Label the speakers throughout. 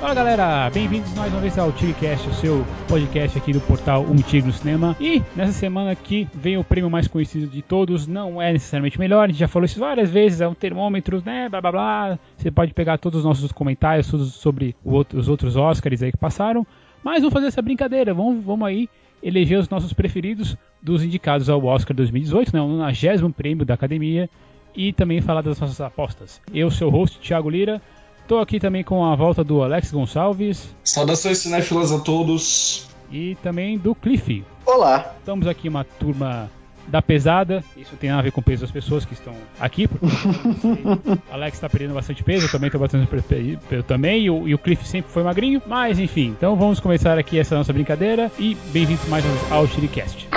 Speaker 1: Fala galera, bem-vindos mais uma vez ao TigreCast, o seu podcast aqui do portal Um Tigre no Cinema. E nessa semana aqui vem o prêmio mais conhecido de todos, não é necessariamente melhor, a gente já falou isso várias vezes, é um termômetro, né, blá blá blá. Você pode pegar todos os nossos comentários sobre os outros Oscars aí que passaram. Mas vamos fazer essa brincadeira, vamos, vamos aí eleger os nossos preferidos dos indicados ao Oscar 2018, né, o 90 prêmio da Academia, e também falar das nossas apostas. Eu, seu host, Thiago Lira. Estou aqui também com a volta do Alex Gonçalves.
Speaker 2: Saudações cinéfilas a todos.
Speaker 1: E também do Cliff.
Speaker 3: Olá.
Speaker 1: Estamos aqui uma turma da pesada. Isso tem a ver com o peso das pessoas que estão aqui. Porque Alex está perdendo bastante peso, eu também estou bastante peso também. E o, e o Cliff sempre foi magrinho. Mas enfim, então vamos começar aqui essa nossa brincadeira. E bem-vindos mais ao Chiricast.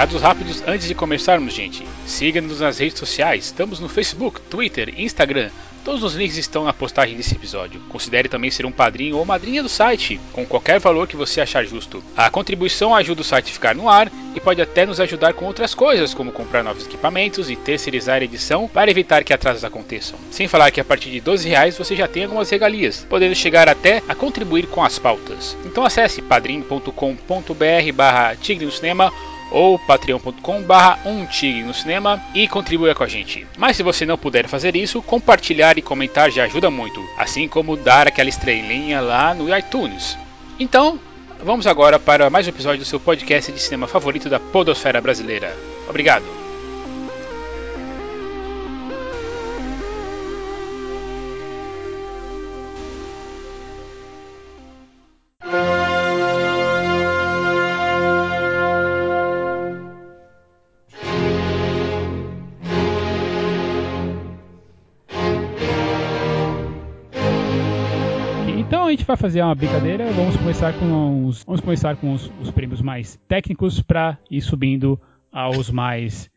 Speaker 1: Recados rápidos antes de começarmos, gente. Siga-nos nas redes sociais. Estamos no Facebook, Twitter, Instagram. Todos os links estão na postagem desse episódio. Considere também ser um padrinho ou madrinha do site, com qualquer valor que você achar justo. A contribuição ajuda o site a ficar no ar e pode até nos ajudar com outras coisas, como comprar novos equipamentos e terceirizar a edição para evitar que atrasos aconteçam. Sem falar que a partir de 12 reais você já tem algumas regalias, podendo chegar até a contribuir com as pautas. Então acesse padrim.com.br barra Tigre no Cinema ou patreon.com barra um tigre no cinema e contribua com a gente. Mas se você não puder fazer isso, compartilhar e comentar já ajuda muito, assim como dar aquela estrelinha lá no iTunes. Então, vamos agora para mais um episódio do seu podcast de cinema favorito da podosfera brasileira. Obrigado! Vai fazer uma brincadeira. Vamos começar com os, vamos começar com os, os prêmios mais técnicos para ir subindo aos mais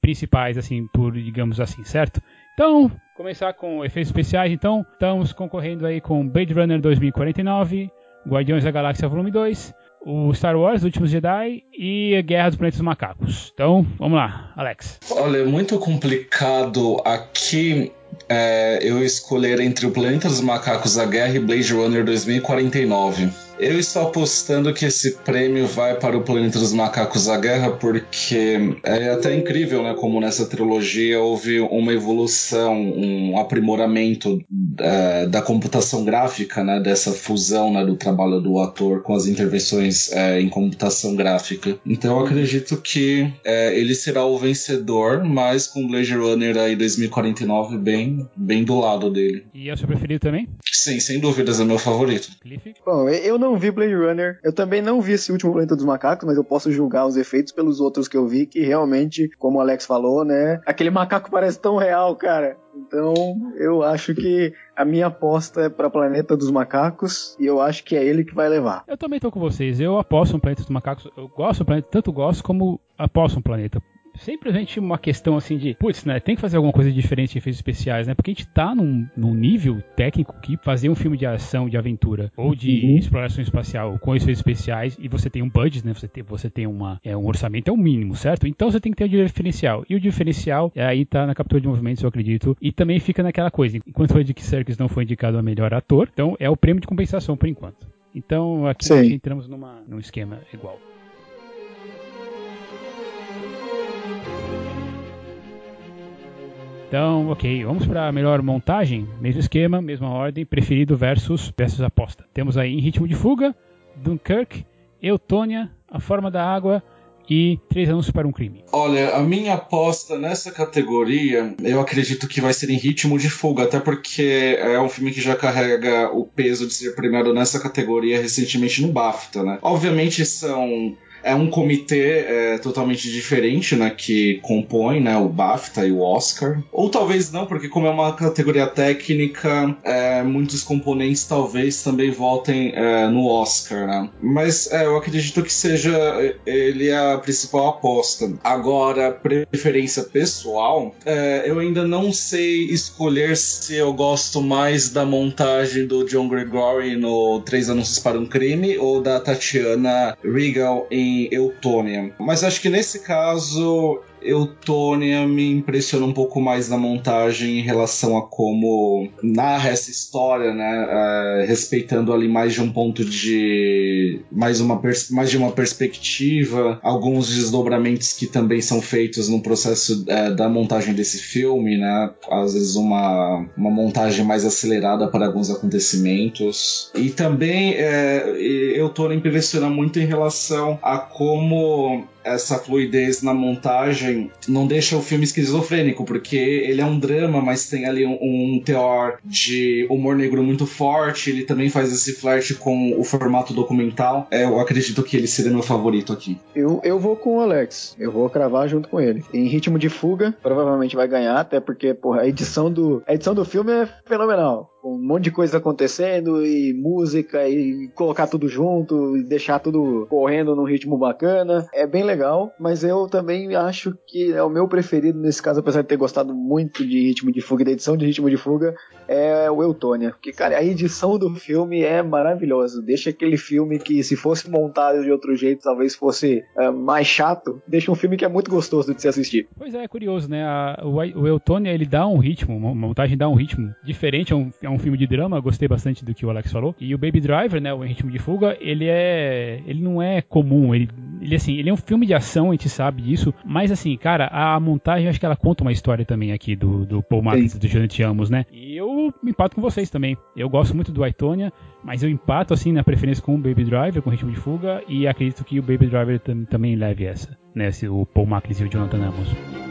Speaker 1: principais, assim, por digamos assim, certo? Então, começar com efeitos especiais. Então, estamos concorrendo aí com Blade Runner 2049, Guardiões da Galáxia Volume 2, o Star Wars, Últimos Jedi e Guerra dos Planetas Macacos. Então, vamos lá, Alex.
Speaker 2: Olha, é muito complicado aqui é, eu escolher entre o Planeta dos Macacos, a Guerra e Blade Runner 2049. Eu estou apostando que esse prêmio vai para o Planeta dos Macacos A Guerra, porque é até incrível, né? Como nessa trilogia houve uma evolução, um aprimoramento é, da computação gráfica, né? Dessa fusão né, do trabalho do ator com as intervenções é, em computação gráfica. Então eu acredito que é, ele será o vencedor, mas com Blade Runner aí 2049 bem, bem do lado dele.
Speaker 1: E é o seu preferido também?
Speaker 2: Sim, sem dúvidas, é meu favorito.
Speaker 3: Cliff? Bom, eu não não vi Blade Runner. Eu também não vi esse último Planeta dos Macacos, mas eu posso julgar os efeitos pelos outros que eu vi, que realmente, como o Alex falou, né? Aquele macaco parece tão real, cara. Então, eu acho que a minha aposta é para Planeta dos Macacos e eu acho que é ele que vai levar.
Speaker 1: Eu também tô com vocês. Eu aposto no Planeta dos Macacos. Eu gosto do Planeta, tanto gosto como aposto no Planeta simplesmente uma questão assim de, putz, né, tem que fazer alguma coisa diferente de efeitos especiais, né? Porque a gente tá num, num nível técnico que fazer um filme de ação, de aventura ou de uhum. exploração espacial com efeitos especiais e você tem um budget, né? Você tem, você tem uma, é, um orçamento, é o um mínimo, certo? Então você tem que ter o um diferencial. E o diferencial é, aí tá na captura de movimentos, eu acredito. E também fica naquela coisa, enquanto o Andy Serkis não foi indicado a melhor ator, então é o prêmio de compensação por enquanto. Então aqui entramos numa, num esquema igual. Então, ok, vamos para a melhor montagem, mesmo esquema, mesma ordem, preferido versus versus aposta. Temos aí em ritmo de fuga, Dunkirk, Eutônia, A Forma da Água e Três Anos para um Crime.
Speaker 2: Olha, a minha aposta nessa categoria, eu acredito que vai ser em ritmo de fuga, até porque é um filme que já carrega o peso de ser premiado nessa categoria recentemente no BAFTA, né? Obviamente são é um comitê é, totalmente diferente, né, que compõe, né, o BAFTA e o Oscar. Ou talvez não, porque como é uma categoria técnica, é, muitos componentes talvez também votem é, no Oscar, né. Mas é, eu acredito que seja ele a principal aposta. Agora, preferência pessoal, é, eu ainda não sei escolher se eu gosto mais da montagem do John Gregory no Três Anúncios para um Crime ou da Tatiana Regal em Eutônia. Mas acho que nesse caso Eutônia me impressiona um pouco mais na montagem em relação a como narra essa história, né? É, respeitando ali mais de um ponto de. mais, uma mais de uma perspectiva, alguns desdobramentos que também são feitos no processo é, da montagem desse filme, né? Às vezes uma, uma montagem mais acelerada para alguns acontecimentos. E também é, Eutônia impressiona muito em relação a como essa fluidez na montagem não deixa o filme esquizofrênico, porque ele é um drama, mas tem ali um, um teor de humor negro muito forte. Ele também faz esse flerte com o formato documental. É, eu acredito que ele seria meu favorito aqui.
Speaker 3: Eu, eu vou com o Alex. Eu vou cravar junto com ele. Em ritmo de fuga, provavelmente vai ganhar, até porque porra, a edição do a edição do filme é fenomenal um monte de coisa acontecendo e música e colocar tudo junto e deixar tudo correndo num ritmo bacana. É bem legal, mas eu também acho que é o meu preferido nesse caso, apesar de ter gostado muito de Ritmo de Fuga e da edição de Ritmo de Fuga, é o Eutônia. Porque, cara, a edição do filme é maravilhosa. Deixa aquele filme que, se fosse montado de outro jeito, talvez fosse é, mais chato. Deixa um filme que é muito gostoso de se assistir.
Speaker 1: Pois é, é curioso, né? A, o, o Eutônia, ele dá um ritmo, uma montagem dá um ritmo diferente, é um, é um filme de drama, gostei bastante do que o Alex falou. E o Baby Driver, né, o Ritmo de Fuga, ele é ele não é comum, ele, ele assim, ele é um filme de ação, a gente sabe disso, mas assim, cara, a montagem acho que ela conta uma história também aqui do, do Paul Martin do Jonathan Amos, né? E eu me empato com vocês também. Eu gosto muito do Aitonia, mas eu empato assim na preferência com o Baby Driver, com o Ritmo de Fuga, e acredito que o Baby Driver também leve essa, né, o Paul Martin e o Jonathan Amos.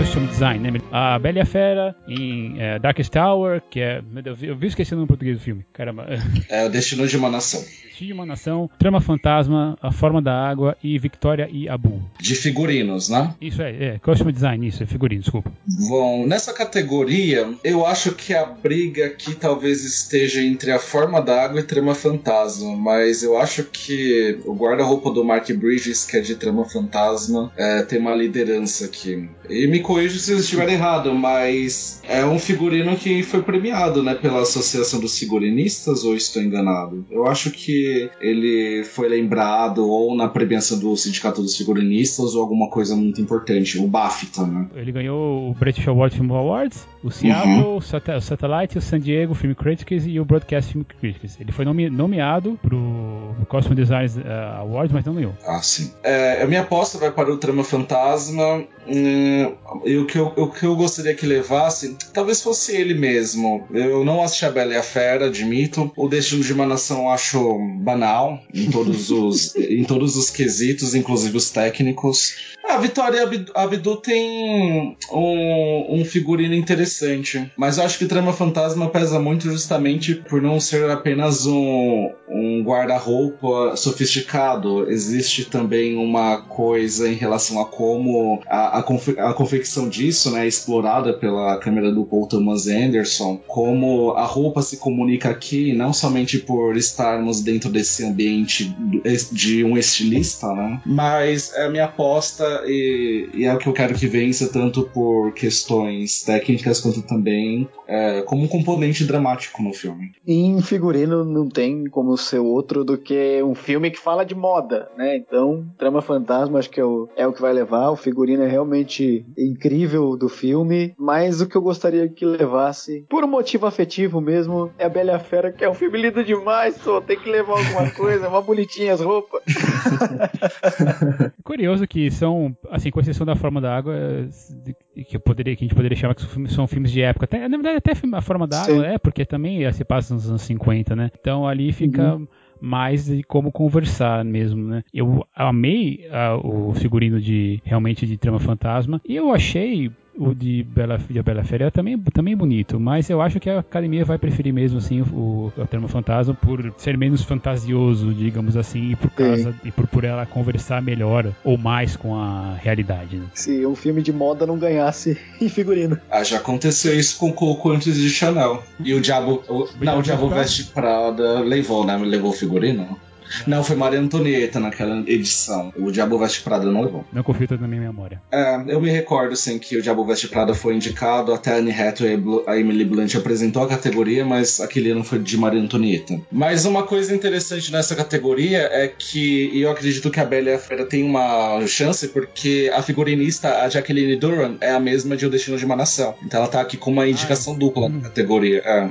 Speaker 1: Costume design, né? A Bela e a Fera, em é, Darkest Tower, que é. Meu Deus, eu vi esquecendo o português do filme, caramba.
Speaker 2: É o Destino de uma Nação.
Speaker 1: Destino de uma Nação, Trama Fantasma, A Forma da Água e Victoria e Abu.
Speaker 2: De figurinos, né?
Speaker 1: Isso é, é costume design, isso, é figurino, desculpa.
Speaker 2: Bom, nessa categoria, eu acho que a briga aqui talvez esteja entre A Forma da Água e Trama Fantasma, mas eu acho que o guarda-roupa do Mark Bridges, que é de Trama Fantasma, é, tem uma liderança aqui. E me corrijo se eu estiver errado, mas é um figurino que foi premiado, né, pela Associação dos Figurinistas, ou estou enganado? Eu acho que ele foi lembrado ou na premiação do Sindicato dos Figurinistas ou alguma coisa muito importante, o BAFTA, né?
Speaker 1: Ele ganhou o British Award Film Awards, o Seattle, uhum. o Satellite, o San Diego Film Critics e o Broadcast Film Critics. Ele foi nome nomeado pro Costume Design uh, Awards, mas não ganhou.
Speaker 2: Ah, sim. É, a minha aposta vai para o Trama Fantasma. Hum, e o que, eu, o que eu gostaria que levasse, talvez fosse ele mesmo. Eu não assisti a Bela e a Fera, admito. O Destino de uma Nação acho banal em todos os, em todos os quesitos, inclusive os técnicos. A Vitória Abdu tem um, um figurino interessante, mas eu acho que Trama Fantasma pesa muito justamente por não ser apenas um, um guarda-roupa sofisticado. Existe também uma coisa em relação a como a, a, confe a confecção disso né, é explorada pela câmera do Paul Thomas Anderson, como a roupa se comunica aqui, não somente por estarmos dentro desse ambiente de um estilista, né, mas a minha aposta e, e, é o que eu quero que vença, tanto por questões técnicas quanto também é, como um componente dramático no filme.
Speaker 3: Em figurino não tem como ser outro do que um filme que fala de moda, né? Então, Trama Fantasma acho que é o, é o que vai levar. O figurino é realmente incrível do filme, mas o que eu gostaria que levasse, por um motivo afetivo mesmo, é a Bela Fera, que é um filme lindo demais, só tem que levar alguma coisa, uma bonitinha as roupas.
Speaker 1: Curioso que são assim, com exceção da Forma da Água, que, eu poderia, que a gente poderia chamar que são filmes de época. Até, na verdade, até A Forma da Água é, porque também se passa nos anos 50, né? Então ali fica. Uhum mais de como conversar mesmo, né? Eu amei uh, o figurino de realmente de trama fantasma e eu achei o de Bela, de Bela Fera é também, também bonito, mas eu acho que a academia vai preferir mesmo assim o, o Termo Fantasma por ser menos fantasioso, digamos assim, e por causa e por, por ela conversar melhor ou mais com a realidade. Né?
Speaker 3: Se um filme de moda não ganhasse em figurino.
Speaker 2: Ah, já aconteceu isso com Coco antes de Chanel. E o Diabo. O, não, o Diabo Veste Prada levou, né? Levou o figurino. Não, foi Maria Antonieta naquela edição. O Diabo Veste Prada não levou.
Speaker 1: Não confio tudo na minha memória.
Speaker 2: É, eu me recordo, sim, que o Diabo Veste Prada foi indicado, até a Anne Hathaway e a Emily Blunt apresentou a categoria, mas aquele ano foi de Maria Antonieta. Mas uma coisa interessante nessa categoria é que eu acredito que a Bela e a Fera tem uma chance, porque a figurinista, a Jacqueline Duran, é a mesma de O Destino de uma Nação. Então ela tá aqui com uma indicação dupla na categoria. É.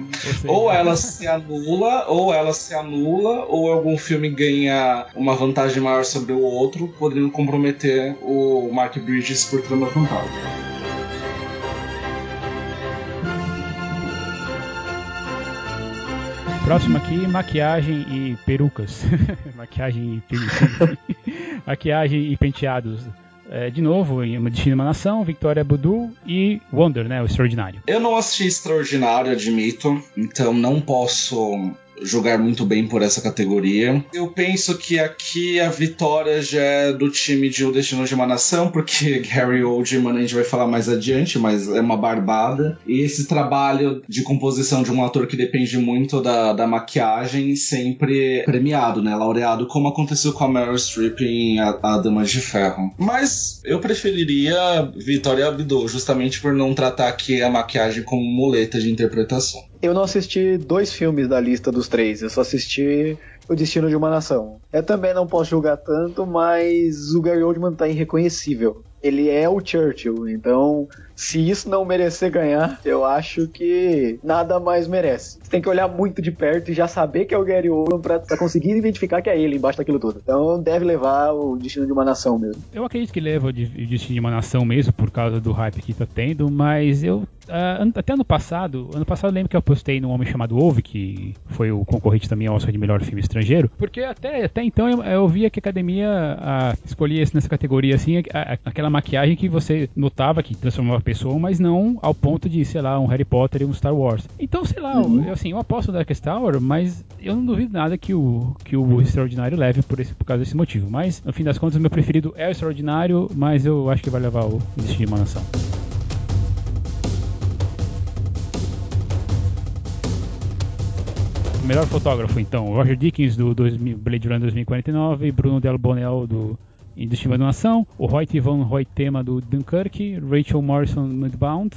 Speaker 2: Ou ela se anula, ou ela se anula, ou algum filme ganha uma vantagem maior sobre o outro, podendo comprometer o Mark Bridges por trama fantasma.
Speaker 1: Próximo aqui, maquiagem e perucas. maquiagem e maquiagem e penteados. É, de novo, em uma Destino uma Nação, Victoria Budu e Wonder, né? O Extraordinário.
Speaker 2: Eu não assisti Extraordinário, admito, então não posso jogar muito bem por essa categoria. Eu penso que aqui a vitória já é do time de O Destino de uma Nação, porque Gary Oldman a gente vai falar mais adiante, mas é uma barbada. E esse trabalho de composição de um ator que depende muito da, da maquiagem sempre premiado, né? Laureado, como aconteceu com a Meryl Streep em A, a Dama de Ferro. Mas eu preferiria Vitória Abdo, justamente por não tratar aqui a maquiagem como muleta de interpretação.
Speaker 3: Eu não assisti dois filmes da lista dos três, eu só assisti O Destino de uma Nação. Eu também não posso julgar tanto, mas o Gary Oldman tá irreconhecível. Ele é o Churchill, então se isso não merecer ganhar, eu acho que nada mais merece. Você tem que olhar muito de perto e já saber que é o Gary Oldman pra, conseguir identificar que é ele embaixo daquilo tudo. Então deve levar o Destino de uma Nação mesmo.
Speaker 1: Eu acredito que leva o Destino de uma Nação mesmo por causa do hype que tá tendo, mas eu Uh, até ano passado, ano passado eu lembro que eu postei num homem chamado Ove, que foi o concorrente também ao Oscar de melhor filme estrangeiro, porque até, até então eu, eu via que a academia uh, escolhia nessa categoria assim, a, a, aquela maquiagem que você notava que transformava a pessoa, mas não ao ponto de, sei lá, um Harry Potter e um Star Wars. Então, sei lá, uhum. eu, assim, eu aposto no Darkest Tower, mas eu não duvido nada que o, que o Extraordinário leve por, esse, por causa desse motivo. Mas, no fim das contas, o meu preferido é o Extraordinário, mas eu acho que vai levar o Destino de uma Nação. melhor fotógrafo, então, Roger Dickens do 2000, Blade Runner 2049, Bruno Del Bonel do Destino de Nação, o Hoyt Van Hoytema do Dunkirk, Rachel Morrison Mudbound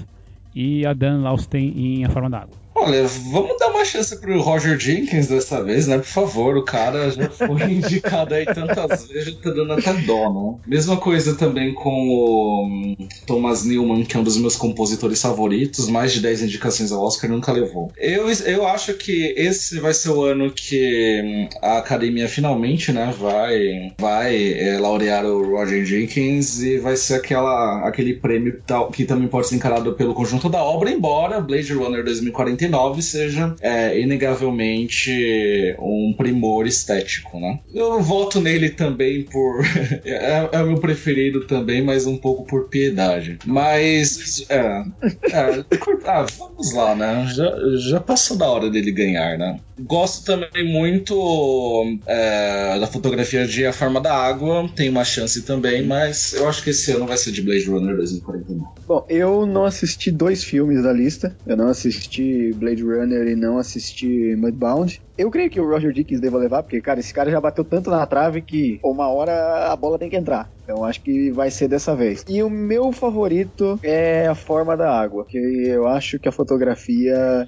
Speaker 1: e a Dan Lausten em A Forma d'Água.
Speaker 2: Olha, vamos dar uma chance pro Roger Jenkins dessa vez, né? Por favor, o cara já foi indicado aí tantas vezes, já tá dando até dó, né? Mesma coisa também com o hum, Thomas Newman, que é um dos meus compositores favoritos, mais de 10 indicações ao Oscar, nunca levou. Eu, eu acho que esse vai ser o ano que hum, a academia finalmente, né, vai, vai é, laurear o Roger Jenkins e vai ser aquela, aquele prêmio que também pode ser encarado pelo conjunto da obra, embora Blade Runner 2049 seja é, inegavelmente um primor estético, né? Eu voto nele também por. é, é, o meu preferido também, mas um pouco por piedade. Mas. É. é ah, vamos lá, né? Já, já passou da hora dele ganhar, né? Gosto também muito é, da fotografia de A Forma da Água, tem uma chance também, mas eu acho que esse ano vai ser de Blade Runner 2049.
Speaker 3: Bom, eu não assisti dois filmes da lista, eu não assisti Blade Runner e não assisti Mudbound. Eu creio que o Roger Dickens deva levar, porque, cara, esse cara já bateu tanto na trave que uma hora a bola tem que entrar. Então acho que vai ser dessa vez. E o meu favorito é a forma da água, que eu acho que a fotografia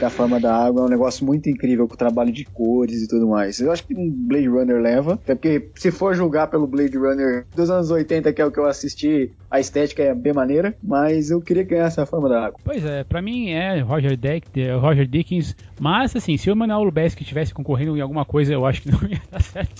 Speaker 3: da forma da água é um negócio muito incrível com o trabalho de cores e tudo mais. Eu acho que um Blade Runner leva, até porque se for julgar pelo Blade Runner dos anos 80, que é o que eu assisti, a estética é bem maneira, mas eu queria ganhar essa forma da água.
Speaker 1: Pois é, para mim é Roger, Deck, Roger Dickens, mas assim, se o Manuel Lubezki estivesse concorrendo em alguma coisa, eu acho que não ia dar certo.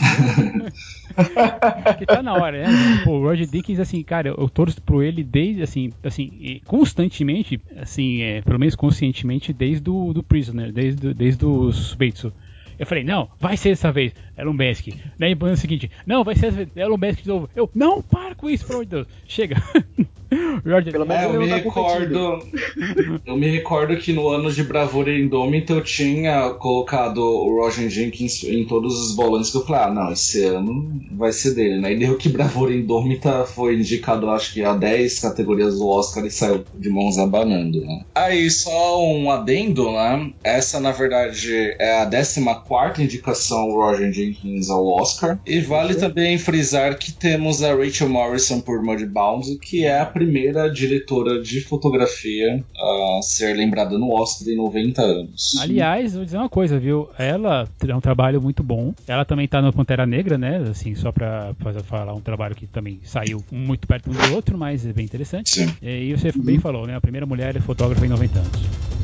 Speaker 1: Porque tá na hora, né? Pô, o Roger Dickens, assim, cara, eu torço pro ele desde, assim, assim, constantemente, assim, é, pelo menos conscientemente, desde do, do Prisoner, desde, desde o Suspeito. Eu falei, não, vai ser dessa vez, Musk. Daí no ano seguinte, não, vai ser Elon Musk de novo. Eu, não, para com isso, pelo amor de Deus. Chega.
Speaker 2: Jorge, Pelo menos é, eu me tá recordo. eu me recordo que no ano de Bravura Indomitable eu tinha colocado o Roger Jenkins em todos os bolões que eu falei, ah, não, esse ano vai ser dele, né? E deu que Bravura Indômita foi indicado, acho que a 10 categorias do Oscar e saiu de mãos abanando, né? Aí, só um adendo, né? Essa, na verdade, é a 14 indicação Roger Jenkins ao Oscar. E vale também frisar que temos a Rachel Morrison por Mudbound, que é a primeira diretora de fotografia a ser lembrada no Oscar em 90 anos.
Speaker 1: Aliás, vou dizer uma coisa, viu? Ela é um trabalho muito bom. Ela também tá no Pantera Negra, né? Assim, só pra fazer, falar um trabalho que também saiu muito perto um do outro, mas é bem interessante. Sim. E você uhum. bem falou, né? A primeira mulher fotógrafa em 90 anos.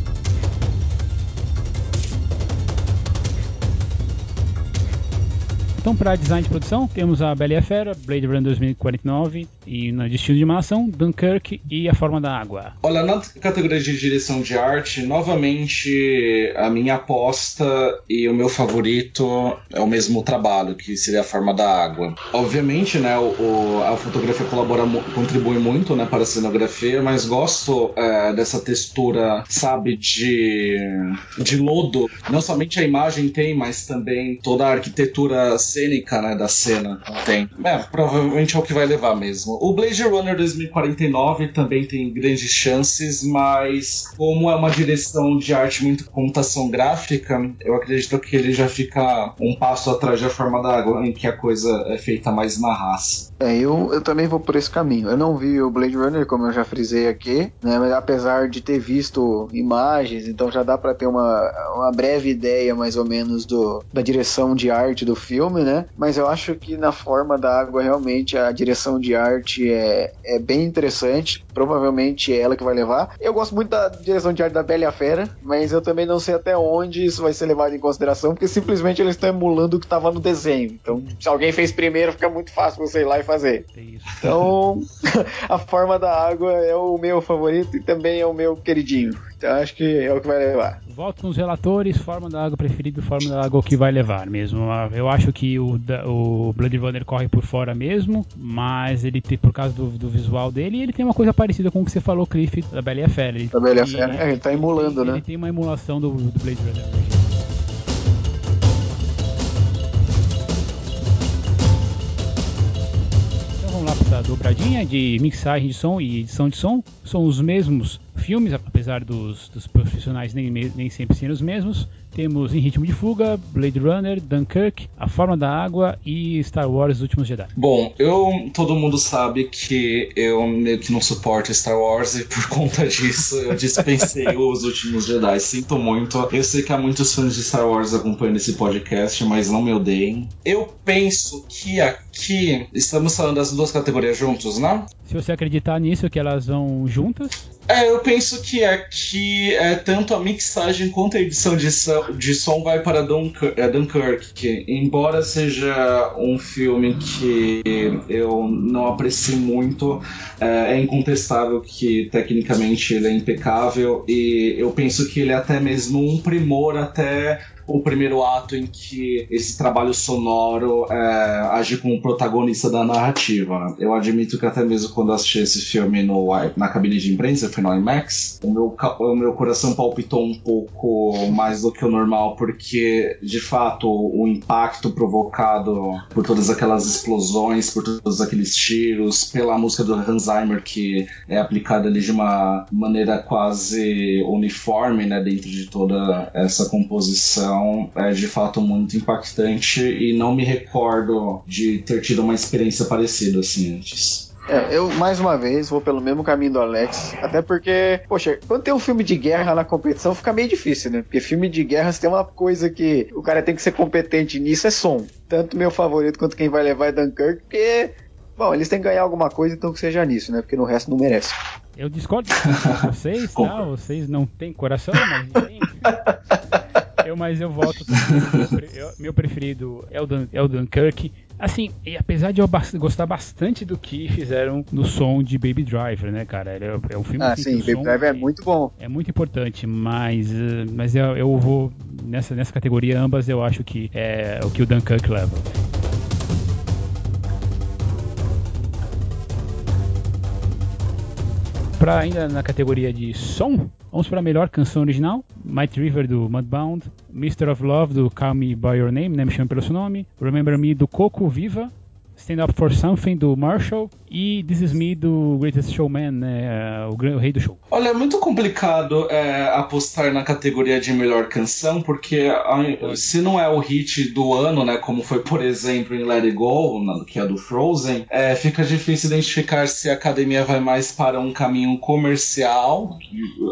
Speaker 1: Então, para design de produção, temos a Bela e a Fera, Blade Runner 2049 e no Destino de Malação, Dunkirk e A Forma da Água.
Speaker 2: Olha, na categoria de direção de arte, novamente a minha aposta e o meu favorito é o mesmo trabalho, que seria A Forma da Água. Obviamente, né, o, a fotografia colabora, contribui muito né, para a cenografia, mas gosto é, dessa textura, sabe, de, de lodo. Não somente a imagem tem, mas também toda a arquitetura cênica, né, da cena tem. É, provavelmente é o que vai levar mesmo. O Blade Runner 2049 também tem grandes chances, mas como é uma direção de arte muito computação gráfica, eu acredito que ele já fica um passo atrás da forma da água, em que a coisa é feita mais na raça.
Speaker 3: É, eu, eu também vou por esse caminho. Eu não vi o Blade Runner, como eu já frisei aqui, né, mas apesar de ter visto imagens, então já dá para ter uma, uma breve ideia mais ou menos do, da direção de arte do filme né? Mas eu acho que na forma da água, realmente, a direção de arte é, é bem interessante. Provavelmente é ela que vai levar. Eu gosto muito da direção de arte da Bela e a Fera, mas eu também não sei até onde isso vai ser levado em consideração, porque simplesmente eles estão emulando o que estava no desenho. Então, se alguém fez primeiro, fica muito fácil você ir lá e fazer. Então, a forma da água é o meu favorito e também é o meu queridinho. Então acho que é o que vai levar.
Speaker 1: Volto nos relatores, forma da água preferida, forma da água que vai levar mesmo. Eu acho que o, o Blood Runner corre por fora mesmo, mas ele tem, por causa do, do visual dele, ele tem uma coisa parecida com o que você falou, Cliff, da Bela e a Fera.
Speaker 3: da Bela e a Fera, é, ele tá emulando,
Speaker 1: ele,
Speaker 3: né?
Speaker 1: Ele tem uma emulação do, do Blade Runner. Dobradinha de mixagem de som e edição de som. São os mesmos filmes, apesar dos, dos profissionais nem, nem sempre serem os mesmos. Temos Em Ritmo de Fuga, Blade Runner, Dunkirk, A Forma da Água e Star Wars Os Últimos Jedi.
Speaker 2: Bom, eu todo mundo sabe que eu meio que não suporto Star Wars e por conta disso eu dispensei Os Últimos Jedi. Sinto muito. Eu sei que há muitos fãs de Star Wars acompanhando esse podcast, mas não me odeiem. Eu penso que aqui estamos falando das duas categorias juntos, né?
Speaker 1: Se você acreditar nisso, que elas vão juntas.
Speaker 2: É, eu penso que aqui é, tanto a mixagem quanto a edição de som, de som vai para é, Dunkirk, que embora seja um filme que eu não aprecie muito, é, é, incontestável que tecnicamente ele é impecável e eu penso que ele é até mesmo um primor até o primeiro ato em que esse trabalho sonoro é, age como protagonista da narrativa. Eu admito que até mesmo quando assisti esse filme no, na cabine de imprensa, foi no IMAX, o meu, o meu coração palpitou um pouco mais do que o normal, porque de fato o impacto provocado por todas aquelas explosões, por todos aqueles tiros, pela música do Hans Zimmer que é aplicada ali de uma maneira quase uniforme, né, dentro de toda essa composição então é de fato muito impactante e não me recordo de ter tido uma experiência parecida assim antes.
Speaker 3: É, eu, mais uma vez, vou pelo mesmo caminho do Alex. Até porque, poxa, quando tem um filme de guerra na competição, fica meio difícil, né? Porque filme de guerra, se tem uma coisa que o cara tem que ser competente nisso, é som. Tanto meu favorito quanto quem vai levar é Dunkirk, porque, bom, eles têm que ganhar alguma coisa, então que seja nisso, né? Porque no resto não merece.
Speaker 1: Eu discordo com vocês, tá? Vocês não têm coração, mas enfim. Eu, mas eu voto. Eu, meu preferido é o, Dan, é o Dunkirk. Assim, e apesar de eu gostar bastante do que fizeram no som de Baby Driver, né, cara? É, é um filme
Speaker 3: ah, sim, Baby Driver é muito bom.
Speaker 1: É muito importante, mas, eh, mas eu, eu vou nessa, nessa categoria ambas eu acho que é o que o Dunkirk leva. para ainda na categoria de som, vamos para a melhor canção original, Might River do Mudbound, Mister of Love do Call Me By Your Name, né, me chama pelo seu nome, Remember Me do Coco Viva, Stand Up For Something do Marshall e This Is Me do Greatest Showman, né, o, o, rei do show.
Speaker 2: Olha, é muito complicado é, apostar na categoria de melhor canção, porque se não é o hit do ano, né, como foi, por exemplo, em Let It Go, que é do Frozen, é, fica difícil identificar se a academia vai mais para um caminho comercial,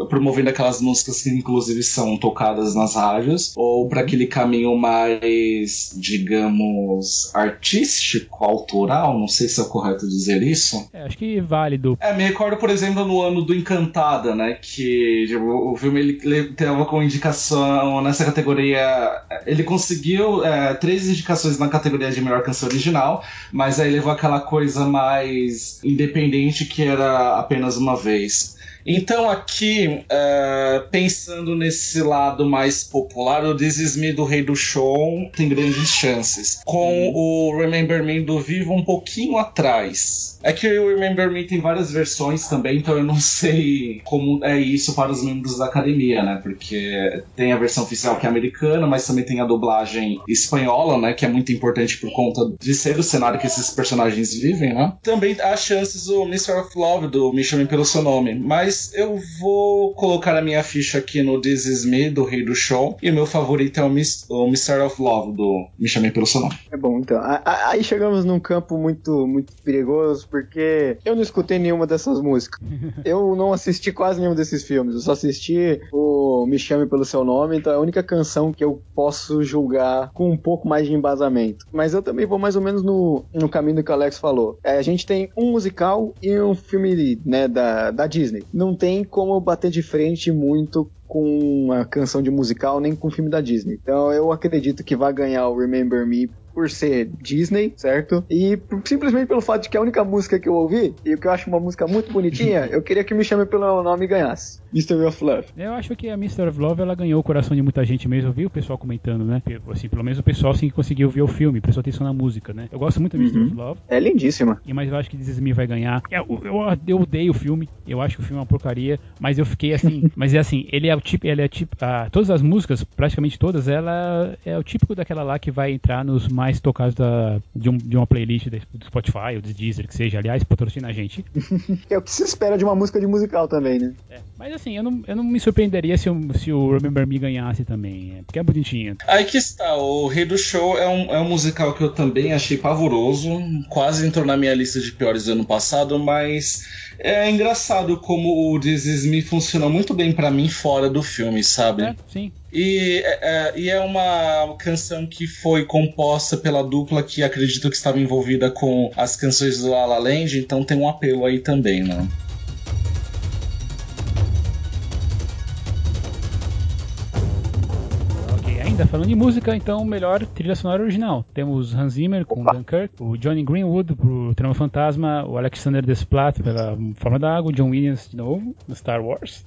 Speaker 2: promovendo aquelas músicas que inclusive são tocadas nas rádios, ou para aquele caminho mais, digamos, artístico, autoral, não sei se é correto dizer isso.
Speaker 1: É, acho que válido.
Speaker 2: É, me recordo, por exemplo, no ano do Encantada, né, que tipo, o filme ele, ele tava com indicação nessa categoria, ele conseguiu é, três indicações na categoria de melhor canção original, mas aí levou aquela coisa mais independente que era apenas uma vez. Então, aqui, uh, pensando nesse lado mais popular, o This Is Me do Rei do Show tem grandes chances. Com o Remember Me do Vivo um pouquinho atrás. É que o Remember Me tem várias versões também, então eu não sei como é isso para os membros da academia, né? Porque tem a versão oficial que é americana, mas também tem a dublagem espanhola, né? Que é muito importante por conta de ser o cenário que esses personagens vivem, né? Também há chances o Mr. of Love do Me Chame Pelo Seu Nome, mas eu vou colocar a minha ficha aqui no This Is Me do Rei do Show e o meu favorito é o, Miss, o Mr. of Love do Me Chame Pelo Seu Nome.
Speaker 3: É bom, então. Aí chegamos num campo muito, muito perigoso porque eu não escutei nenhuma dessas músicas. eu não assisti quase nenhum desses filmes. Eu só assisti o Me Chame Pelo Seu Nome, então é a única canção que eu posso julgar com um pouco mais de embasamento. Mas eu também vou mais ou menos no, no caminho que o Alex falou. É, a gente tem um musical e um filme né, da, da Disney. Não tem como bater de frente muito com a canção de musical nem com o filme da Disney. Então eu acredito que vai ganhar o Remember Me por ser Disney, certo? E simplesmente pelo fato de que a única música que eu ouvi, e que eu acho uma música muito bonitinha, eu queria que me chame pelo nome e ganhasse. Mystery of Love.
Speaker 1: Eu acho que a Mystery of Love ela ganhou o coração de muita gente mesmo. Eu vi o pessoal comentando, né? Assim, pelo menos o pessoal sim conseguiu ver o filme, prestou atenção na música, né? Eu gosto muito da Mystery of Love.
Speaker 3: É lindíssima.
Speaker 1: E, mas eu acho que This Me vai ganhar. Eu, eu, eu, odeio o filme. Eu acho que o filme é uma porcaria. Mas eu fiquei assim. mas é assim, ele é o tipo. Ele é tipo. Ah, todas as músicas, praticamente todas, ela é o típico daquela lá que vai entrar nos mais tocados da, de, um, de uma playlist do Spotify ou do Deezer, que seja. Aliás, patrocina a gente.
Speaker 3: é o que se espera de uma música de musical também, né?
Speaker 1: É. Mas assim, eu não, eu não me surpreenderia se, o, se o Remember Me ganhasse também. É, porque é bonitinho.
Speaker 2: Aí que está, o Rei do Show é um, é um musical que eu também achei pavoroso. Quase entrou na minha lista de piores do ano passado, mas é engraçado como o This Is Me funciona muito bem para mim fora do filme, sabe?
Speaker 1: É, sim.
Speaker 2: E é, é, e é uma canção que foi composta pela dupla que acredito que estava envolvida com as canções do La La Land, então tem um apelo aí também, né?
Speaker 1: ainda falando de música, então melhor trilha sonora original. Temos Hans Zimmer com Opa. Dunkirk, o Johnny Greenwood pro Trama Fantasma, o Alexander Desplat pela Forma da Água, o John Williams de novo no Star Wars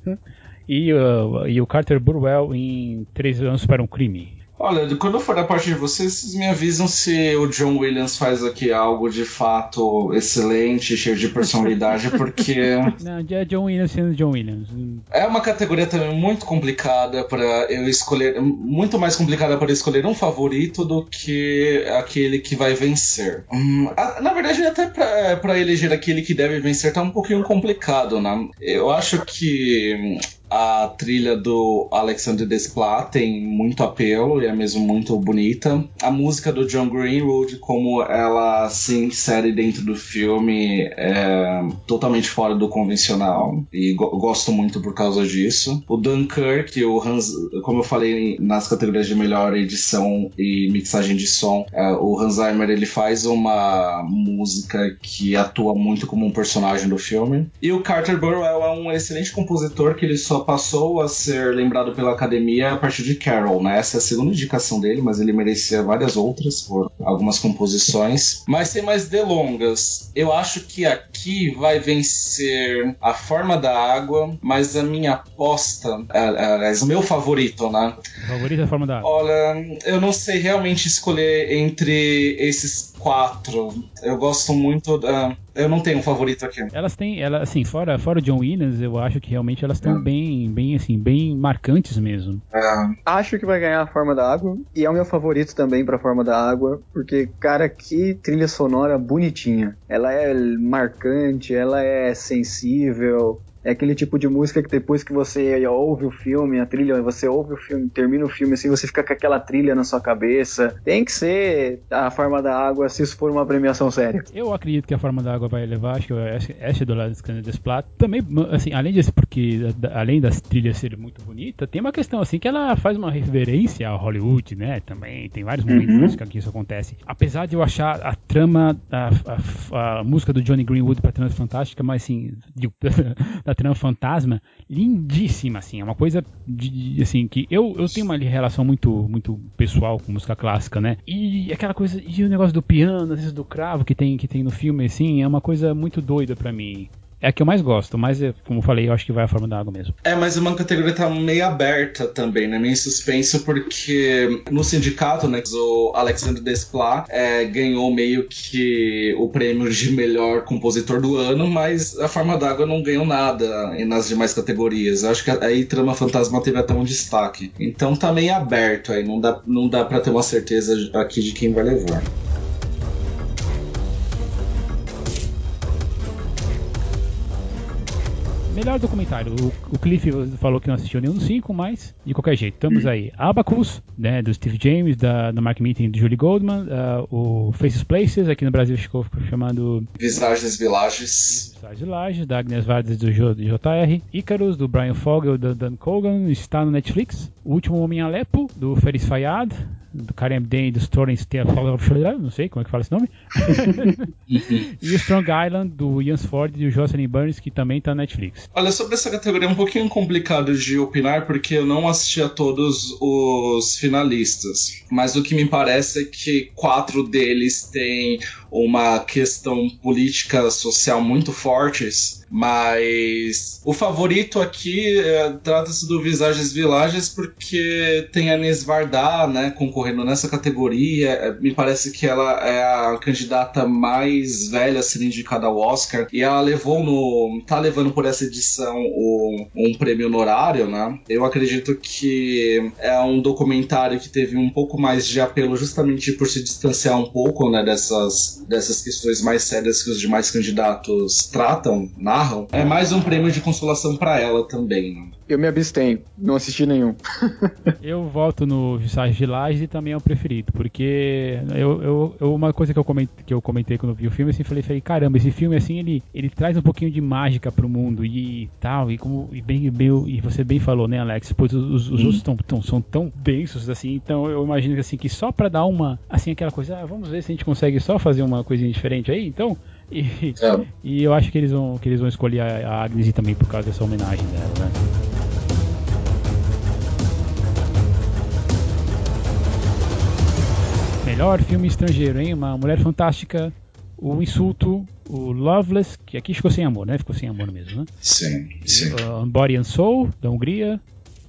Speaker 1: e, uh, e o Carter Burwell em Três Anos para um Crime.
Speaker 2: Olha, quando for da parte de vocês, vocês me avisam se o John Williams faz aqui algo de fato excelente, cheio de personalidade, porque.
Speaker 1: Não, é John Williams sendo John Williams.
Speaker 2: É uma categoria também muito complicada para eu escolher. Muito mais complicada para escolher um favorito do que aquele que vai vencer. Hum, na verdade, até para eleger aquele que deve vencer tá um pouquinho complicado, né? Eu acho que a trilha do Alexander Desplat tem muito apelo e é mesmo muito bonita. A música do John Greenwood, como ela se insere dentro do filme, é totalmente fora do convencional e go gosto muito por causa disso. O Dunkirk, o Hans, como eu falei nas categorias de melhor edição e mixagem de som, é, o Hans Zimmer ele faz uma música que atua muito como um personagem do filme. E o Carter Burwell é um excelente compositor que ele só passou a ser lembrado pela academia a partir de Carol, né? Essa é a segunda indicação dele, mas ele merecia várias outras por algumas composições. Mas sem mais delongas, eu acho que aqui vai vencer a forma da água, mas a minha aposta, aliás, o meu favorito, né?
Speaker 1: Favorito é a forma da água.
Speaker 2: Olha, eu não sei realmente escolher entre esses quatro. Eu gosto muito da. Eu não tenho um favorito aqui.
Speaker 1: Elas têm, ela, assim, fora, fora o John Williams, eu acho que realmente elas estão é. bem, bem, assim, bem marcantes mesmo.
Speaker 3: É. Acho que vai ganhar a forma da água. E é o meu favorito também pra forma da água. Porque, cara, que trilha sonora bonitinha. Ela é marcante, ela é sensível. É aquele tipo de música que depois que você ouve o filme, a trilha, você ouve o filme, termina o filme assim, você fica com aquela trilha na sua cabeça. Tem que ser a forma da água se isso for uma premiação séria.
Speaker 1: Eu acredito que a forma da água vai levar, acho que essa do lado dos Plat. Também, assim, além disso, porque além das trilhas serem muito bonitas, tem uma questão assim que ela faz uma referência a Hollywood, né? Também tem vários momentos uhum. que isso acontece. Apesar de eu achar a trama, a, a, a música do Johnny Greenwood pra Trans Fantástica, mas assim, de, da Trama Fantasma, lindíssima, assim, é uma coisa de, assim, que eu, eu tenho uma relação muito, muito pessoal com música clássica, né? E aquela coisa, e o negócio do piano, às vezes do cravo que tem, que tem no filme, assim, é uma coisa muito doida para mim é a que eu mais gosto, mas é, como eu falei, eu acho que vai a forma da água mesmo.
Speaker 2: É, mas uma categoria tá meio aberta também, né? Meio suspenso, porque no sindicato, né, o Alexandre Desplat é, ganhou meio que o prêmio de melhor compositor do ano, mas a forma d'água não ganhou nada nas demais categorias. Eu acho que aí Trama Fantasma teve até um destaque. Então tá meio aberto aí, não dá, não dá pra ter uma certeza aqui de quem vai levar.
Speaker 1: Melhor documentário. O, o Cliff falou que não assistiu nenhum dos cinco, mas de qualquer jeito, estamos aí. Abacus, né, do Steve James, da, da Mark Meeting de Julie Goldman, uh, o Faces Places, aqui no Brasil ficou chamado
Speaker 2: Visagens Villages.
Speaker 1: Visagens Villages, da Agnes Vardes do JR. Icarus, do Brian Fogel, da Dan Cogan, está no Netflix. O Último Homem Alepo, do Feris Fayad, do Karim Abdin do Storing não sei como é que fala esse nome. e o Strong Island do Ian Ford e o Jocelyn Burns, que também está na Netflix.
Speaker 2: Olha, sobre essa categoria é um pouquinho complicado de opinar, porque eu não assisti a todos os finalistas. Mas o que me parece é que quatro deles têm uma questão política social muito fortes, mas o favorito aqui é, trata-se do Visages Villages porque tem a Inês Vardá, né, concorrendo nessa categoria. É, me parece que ela é a candidata mais velha a ser indicada ao Oscar e ela levou no tá levando por essa edição o, um prêmio honorário, né? Eu acredito que é um documentário que teve um pouco mais de apelo justamente por se distanciar um pouco, né, dessas dessas questões mais sérias que os demais candidatos tratam, narram, é mais um prêmio de consolação para ela também. Né?
Speaker 3: Eu me abstenho, não assisti nenhum.
Speaker 1: eu voto no Visage Village e também é o preferido, porque eu, eu, eu, uma coisa que eu, comentei, que eu comentei quando vi o filme, assim, falei, falei, caramba, esse filme assim, ele, ele traz um pouquinho de mágica pro mundo e tal, e como e bem, bem e você bem falou, né, Alex, pois os, os outros tão, tão, são tão densos assim, então eu imagino assim que só para dar uma, assim, aquela coisa, ah, vamos ver se a gente consegue só fazer uma coisinha diferente aí, então e, é. e eu acho que eles vão que eles vão escolher a, Agnes também por causa dessa homenagem dela, né? Melhor filme estrangeiro, hein? Uma Mulher Fantástica, O Insulto, o Loveless, que aqui ficou sem amor, né? Ficou sem amor mesmo, né?
Speaker 2: Sim, sim.
Speaker 1: Uh, Body and Soul, da Hungria,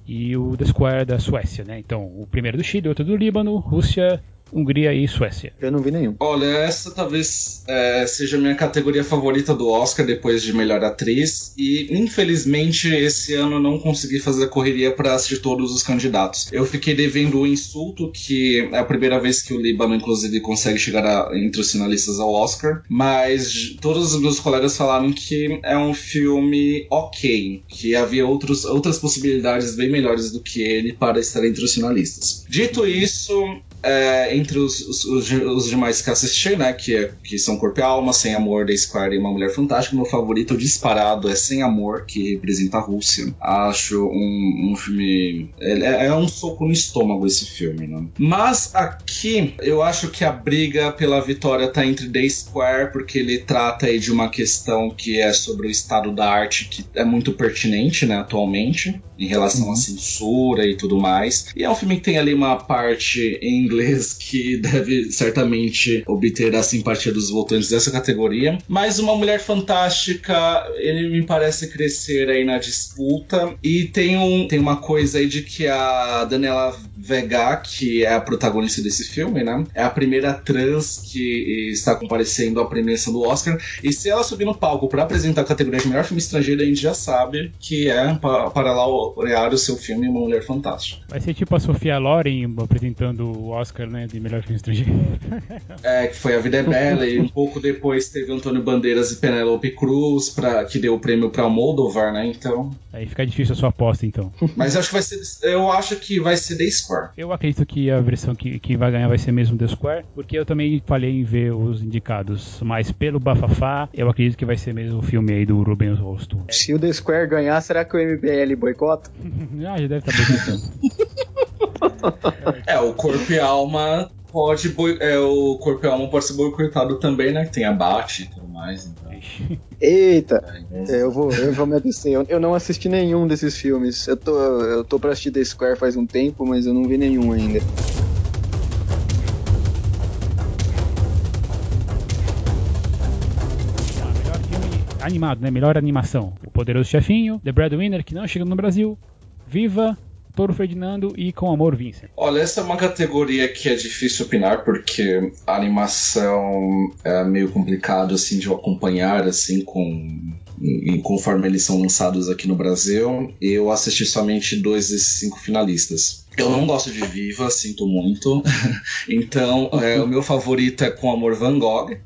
Speaker 1: e o The Square da Suécia, né? Então, o primeiro do Chile, outro do Líbano, Rússia, Hungria e Suécia.
Speaker 3: Eu não vi nenhum.
Speaker 2: Olha, essa talvez é, seja a minha categoria favorita do Oscar depois de melhor atriz. E infelizmente esse ano não consegui fazer a correria para assistir todos os candidatos. Eu fiquei devendo o insulto, que é a primeira vez que o Líbano, inclusive, consegue chegar a, entre os finalistas ao Oscar. Mas todos os meus colegas falaram que é um filme ok, que havia outros, outras possibilidades bem melhores do que ele para estar entre os finalistas. Dito isso, é, entre os, os, os, os, demais que assisti, né, que, é, que são Corpo e Alma, Sem Amor, The Square e Uma Mulher Fantástica, meu favorito disparado é Sem Amor, que representa a Rússia. Acho um, um filme... É, é, um soco no estômago esse filme, né? Mas aqui, eu acho que a briga pela vitória tá entre The Square, porque ele trata aí de uma questão que é sobre o estado da arte, que é muito pertinente, né, atualmente, em relação uhum. à censura e tudo mais. E é um filme que tem ali uma parte em inglês que deve certamente obter a simpatia dos votantes dessa categoria. Mas Uma Mulher Fantástica, ele me parece crescer aí na disputa. E tem, um, tem uma coisa aí de que a Daniela Vega, que é a protagonista desse filme, né? É a primeira trans que está comparecendo à premiação do Oscar. E se ela subir no palco para apresentar a categoria de melhor filme estrangeiro, a gente já sabe que é para lá olhar o seu filme Uma Mulher Fantástica.
Speaker 1: Vai ser tipo a Sofia Loren apresentando o Oscar, né, de melhor filme estrangeiro.
Speaker 2: É, que foi A Vida é Bela, e um pouco depois teve Antônio Bandeiras e Penélope Cruz, pra, que deu o prêmio para Moldovar, né? Então.
Speaker 1: Aí fica difícil a sua aposta, então.
Speaker 2: Mas eu acho que vai ser. Eu acho que vai ser The Square.
Speaker 1: Eu acredito que a versão que, que vai ganhar vai ser mesmo The Square, porque eu também falei em ver os indicados, mas pelo Bafafá, eu acredito que vai ser mesmo o filme aí do Rubens Rosto.
Speaker 3: Se o The Square ganhar, será que o MBL boicota?
Speaker 1: ah, já deve estar boicotando.
Speaker 2: é, o corpo e alma pode é, o corpo e alma pode ser boicotado também, né? Tem abate e tudo mais. Então.
Speaker 3: Eita, é, eu vou, eu vou me abster. Eu, eu, não assisti nenhum desses filmes. Eu tô, eu tô pra assistir The Square faz um tempo, mas eu não vi nenhum ainda.
Speaker 1: animado, né? Melhor animação. O Poderoso Chefinho, The Breadwinner, que não chega no Brasil, Viva, Toro Ferdinando e Com Amor Vincent.
Speaker 2: Olha, essa é uma categoria que é difícil opinar porque a animação é meio complicado assim de acompanhar assim com e conforme eles são lançados aqui no Brasil, eu assisti somente dois desses cinco finalistas. Eu não gosto de Viva, sinto muito. então, é, o meu favorito é Com Amor Van Gogh.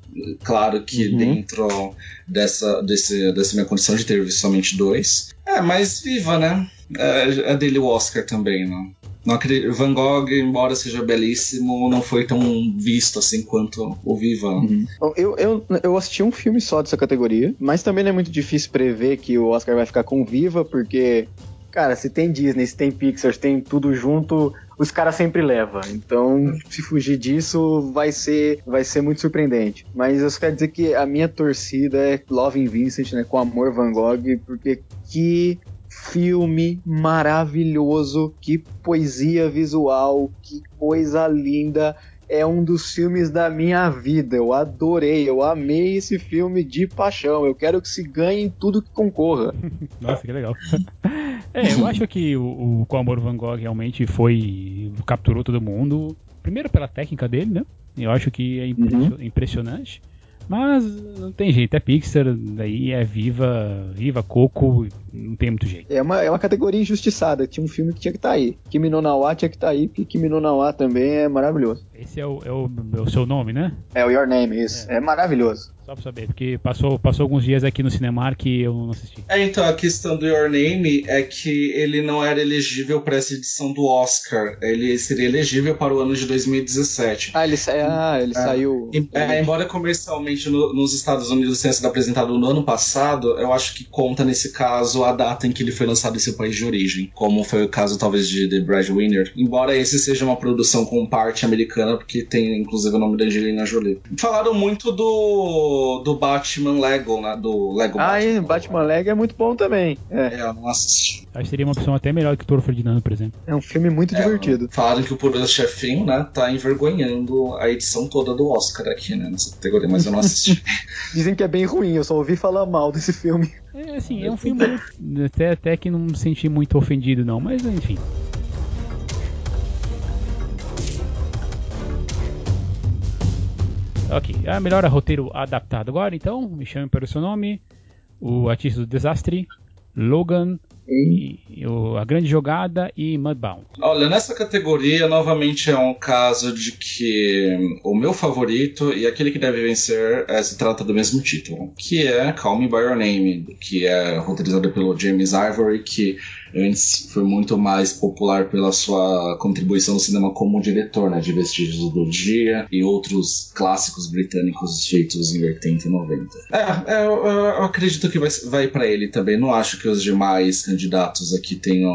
Speaker 2: Claro que uhum. dentro dessa, desse, dessa minha condição de ter visto somente dois. É, mas Viva, né? É, é dele o Oscar também, né? Não acredito, Van Gogh, embora seja belíssimo, não foi tão visto assim quanto o Viva. Uhum.
Speaker 3: Eu, eu, eu assisti um filme só dessa categoria, mas também não é muito difícil prever que o Oscar vai ficar com Viva, porque, cara, se tem Disney, se tem Pixar, se tem tudo junto, os caras sempre levam. Então, se fugir disso, vai ser, vai ser muito surpreendente. Mas eu só quero dizer que a minha torcida é Love in Vincent, né? Com amor Van Gogh, porque que filme maravilhoso, que poesia visual, que coisa linda. É um dos filmes da minha vida. Eu adorei, eu amei esse filme de paixão. Eu quero que se ganhe em tudo que concorra.
Speaker 1: Nossa, que legal. é, eu acho que o, o Com Amor Van Gogh realmente foi. capturou todo mundo. Primeiro pela técnica dele, né? Eu acho que é uhum. impressionante. Mas não tem jeito, é Pixar, daí é Viva, Viva Coco, não tem muito jeito.
Speaker 3: É uma, é uma categoria injustiçada, tinha um filme que tinha que estar tá aí. Kimi no Nawa tinha que estar tá aí, porque Kimi no Nawa também é maravilhoso.
Speaker 1: Esse é o, é o, é o seu nome, né?
Speaker 3: É o Your Name, isso. É, é maravilhoso.
Speaker 1: Só pra saber, porque passou, passou alguns dias aqui no Cinemark que eu não assisti.
Speaker 2: É, então, a questão do Your Name é que ele não era elegível para essa edição do Oscar. Ele seria elegível para o ano de 2017.
Speaker 3: Ah, ele, sa ah, ele é, saiu.
Speaker 2: É, embora comercialmente no, nos Estados Unidos tenha sido apresentado no ano passado, eu acho que conta nesse caso a data em que ele foi lançado em seu país de origem, como foi o caso talvez de The Breadwinner. Embora esse seja uma produção com parte americana, porque tem inclusive o nome da Angelina Jolie. Falaram muito do do, Batman Lego, né? Do Lego
Speaker 3: ah, Batman. Ah, Batman Lego é muito bom também. É,
Speaker 2: é eu não assisti.
Speaker 1: Acho que seria uma opção até melhor que o Toro Ferdinando, por exemplo.
Speaker 3: É um filme muito é, divertido.
Speaker 2: Falaram que o Poderoso Chefinho, né, tá envergonhando a edição toda do Oscar aqui, né, nessa categoria, mas eu não assisti.
Speaker 3: Dizem que é bem ruim, eu só ouvi falar mal desse filme.
Speaker 1: É, assim, é um filme até, até que não me senti muito ofendido, não, mas enfim. Ok, a melhor roteiro adaptado agora, então, me chame para o seu nome. O Artista do Desastre, Logan, e, e o, A Grande Jogada e Mudbound.
Speaker 2: Olha, nessa categoria, novamente é um caso de que o meu favorito e aquele que deve vencer é, se trata do mesmo título, que é Call Me By Your Name, que é roteirizado pelo James Ivory, que antes foi muito mais popular pela sua contribuição no cinema como diretor, né, de Vestígios do Dia e outros clássicos britânicos feitos em 80 e 90. É, é eu, eu, acredito que vai, vai para ele também. Não acho que os demais candidatos aqui tenham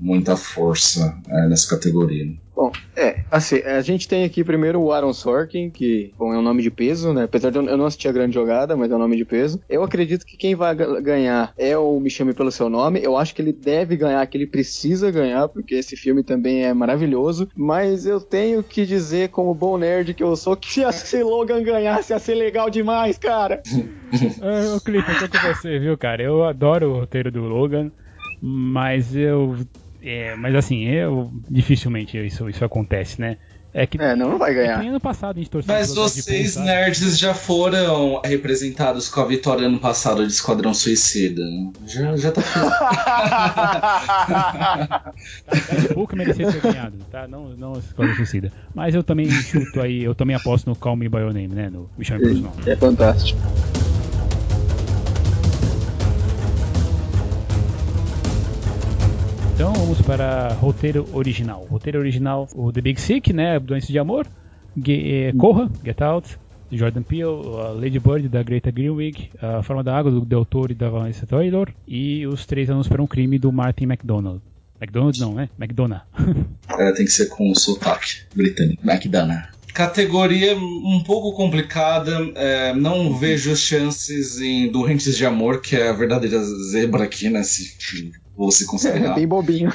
Speaker 2: muita força é, nessa categoria.
Speaker 3: Bom, é, assim, a gente tem aqui primeiro o Aaron Sorkin, que bom, é um nome de peso, né? Apesar de eu não assistir a grande jogada, mas é um nome de peso. Eu acredito que quem vai ganhar é o Me Chame Pelo Seu Nome. Eu acho que ele deve ganhar, que ele precisa ganhar, porque esse filme também é maravilhoso. Mas eu tenho que dizer, como bom nerd que eu sou, que se a Logan ganhasse ia ser legal demais, cara.
Speaker 1: Ô, Clipe, eu tô com você, viu, cara? Eu adoro o roteiro do Logan, mas eu é, mas assim, eu dificilmente isso, isso acontece, né?
Speaker 3: É que é, não vai ganhar.
Speaker 1: É ano passado a gente torceu
Speaker 2: Mas vocês nerds já foram representados com a vitória ano passado de Esquadrão Suicida. Já, já tá
Speaker 1: Pouco merecia ter ganhado, tá? Não, não Esquadrão Suicida. Mas eu também chuto aí, eu também aposto no Call Me By Your Name, né? No
Speaker 3: Impossible. É fantástico.
Speaker 1: Então vamos para roteiro original. Roteiro original, o The Big Sick, né? Doença de Amor. Ge eh, Corra, Get Out, Jordan Peele, Lady Bird da Greta Gerwig, A Forma da Água do Del Toro e da Vanessa Taylor e Os Três Anos para um Crime do Martin McDonald. McDonald não, né? McDonough.
Speaker 2: é, tem que ser com sotaque britânico. McDonough. Categoria um pouco complicada, é, não vejo chances em Doentes de Amor, que é a verdadeira zebra aqui, né? Vou se considerar.
Speaker 3: É, bem bobinho.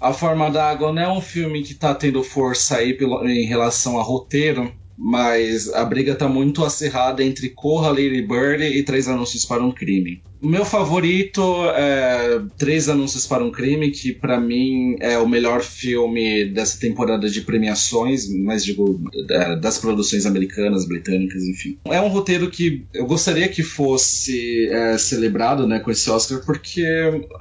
Speaker 2: A Forma da Água não é um filme que tá tendo força aí pelo, em relação a roteiro, mas a briga tá muito acirrada entre Corra, Lady Bird e Três Anúncios para um Crime. Meu favorito é Três Anúncios para um Crime, que para mim é o melhor filme dessa temporada de premiações, mas digo, das produções americanas, britânicas, enfim. É um roteiro que eu gostaria que fosse é, celebrado né, com esse Oscar, porque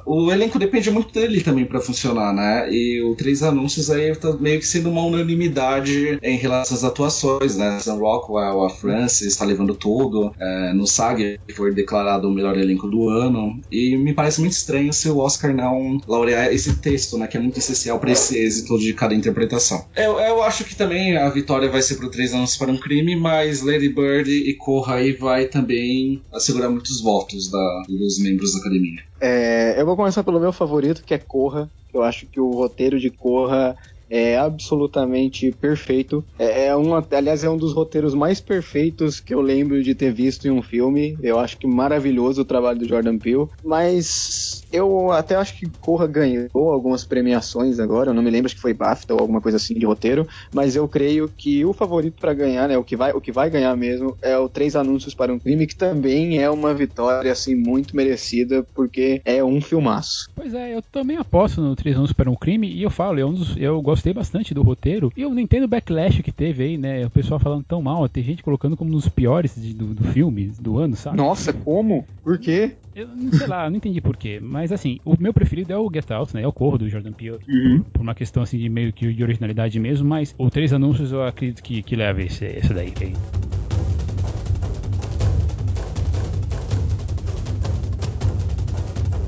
Speaker 2: o elenco depende muito dele também para funcionar, né? E o Três Anúncios aí tá meio que sendo uma unanimidade em relação às atuações, né? Sam Rockwell, a Francis, está levando tudo. É, no SAG foi declarado o melhor elenco do ano. E me parece muito estranho se o Oscar não laurear esse texto, né? Que é muito essencial para esse êxito de cada interpretação. Eu, eu acho que também a vitória vai ser por Três Anos para um Crime, mas Lady Bird e Corra aí vai também assegurar muitos votos da, dos membros da academia.
Speaker 3: É, eu vou começar pelo meu favorito, que é Corra. Eu acho que o roteiro de Corra é absolutamente perfeito. É, é um, aliás, é um dos roteiros mais perfeitos que eu lembro de ter visto em um filme. Eu acho que maravilhoso o trabalho do Jordan Peele. Mas eu até acho que Corra ganhou algumas premiações agora. Eu não me lembro se foi BAFTA ou alguma coisa assim de roteiro. Mas eu creio que o favorito para ganhar, né, o que vai, o que vai ganhar mesmo, é o Três Anúncios para um Crime, que também é uma vitória assim muito merecida porque é um filmaço.
Speaker 1: Pois é, eu também aposto no Três Anúncios para um Crime e eu falo, eu, eu gostei bastante do roteiro. E eu não entendo o backlash que teve aí, né? O pessoal falando tão mal, tem gente colocando como nos piores de, do, do filme, do ano, sabe?
Speaker 3: Nossa, como? Por quê?
Speaker 1: Eu não sei lá, não entendi por quê. Mas assim, o meu preferido é o Get Out, né? É o Corro do Jordan Peele. Uhum. Por, por, uma questão assim de meio que de originalidade mesmo, mas o Três Anúncios eu acredito que, que leva esse, esse daí. Aí.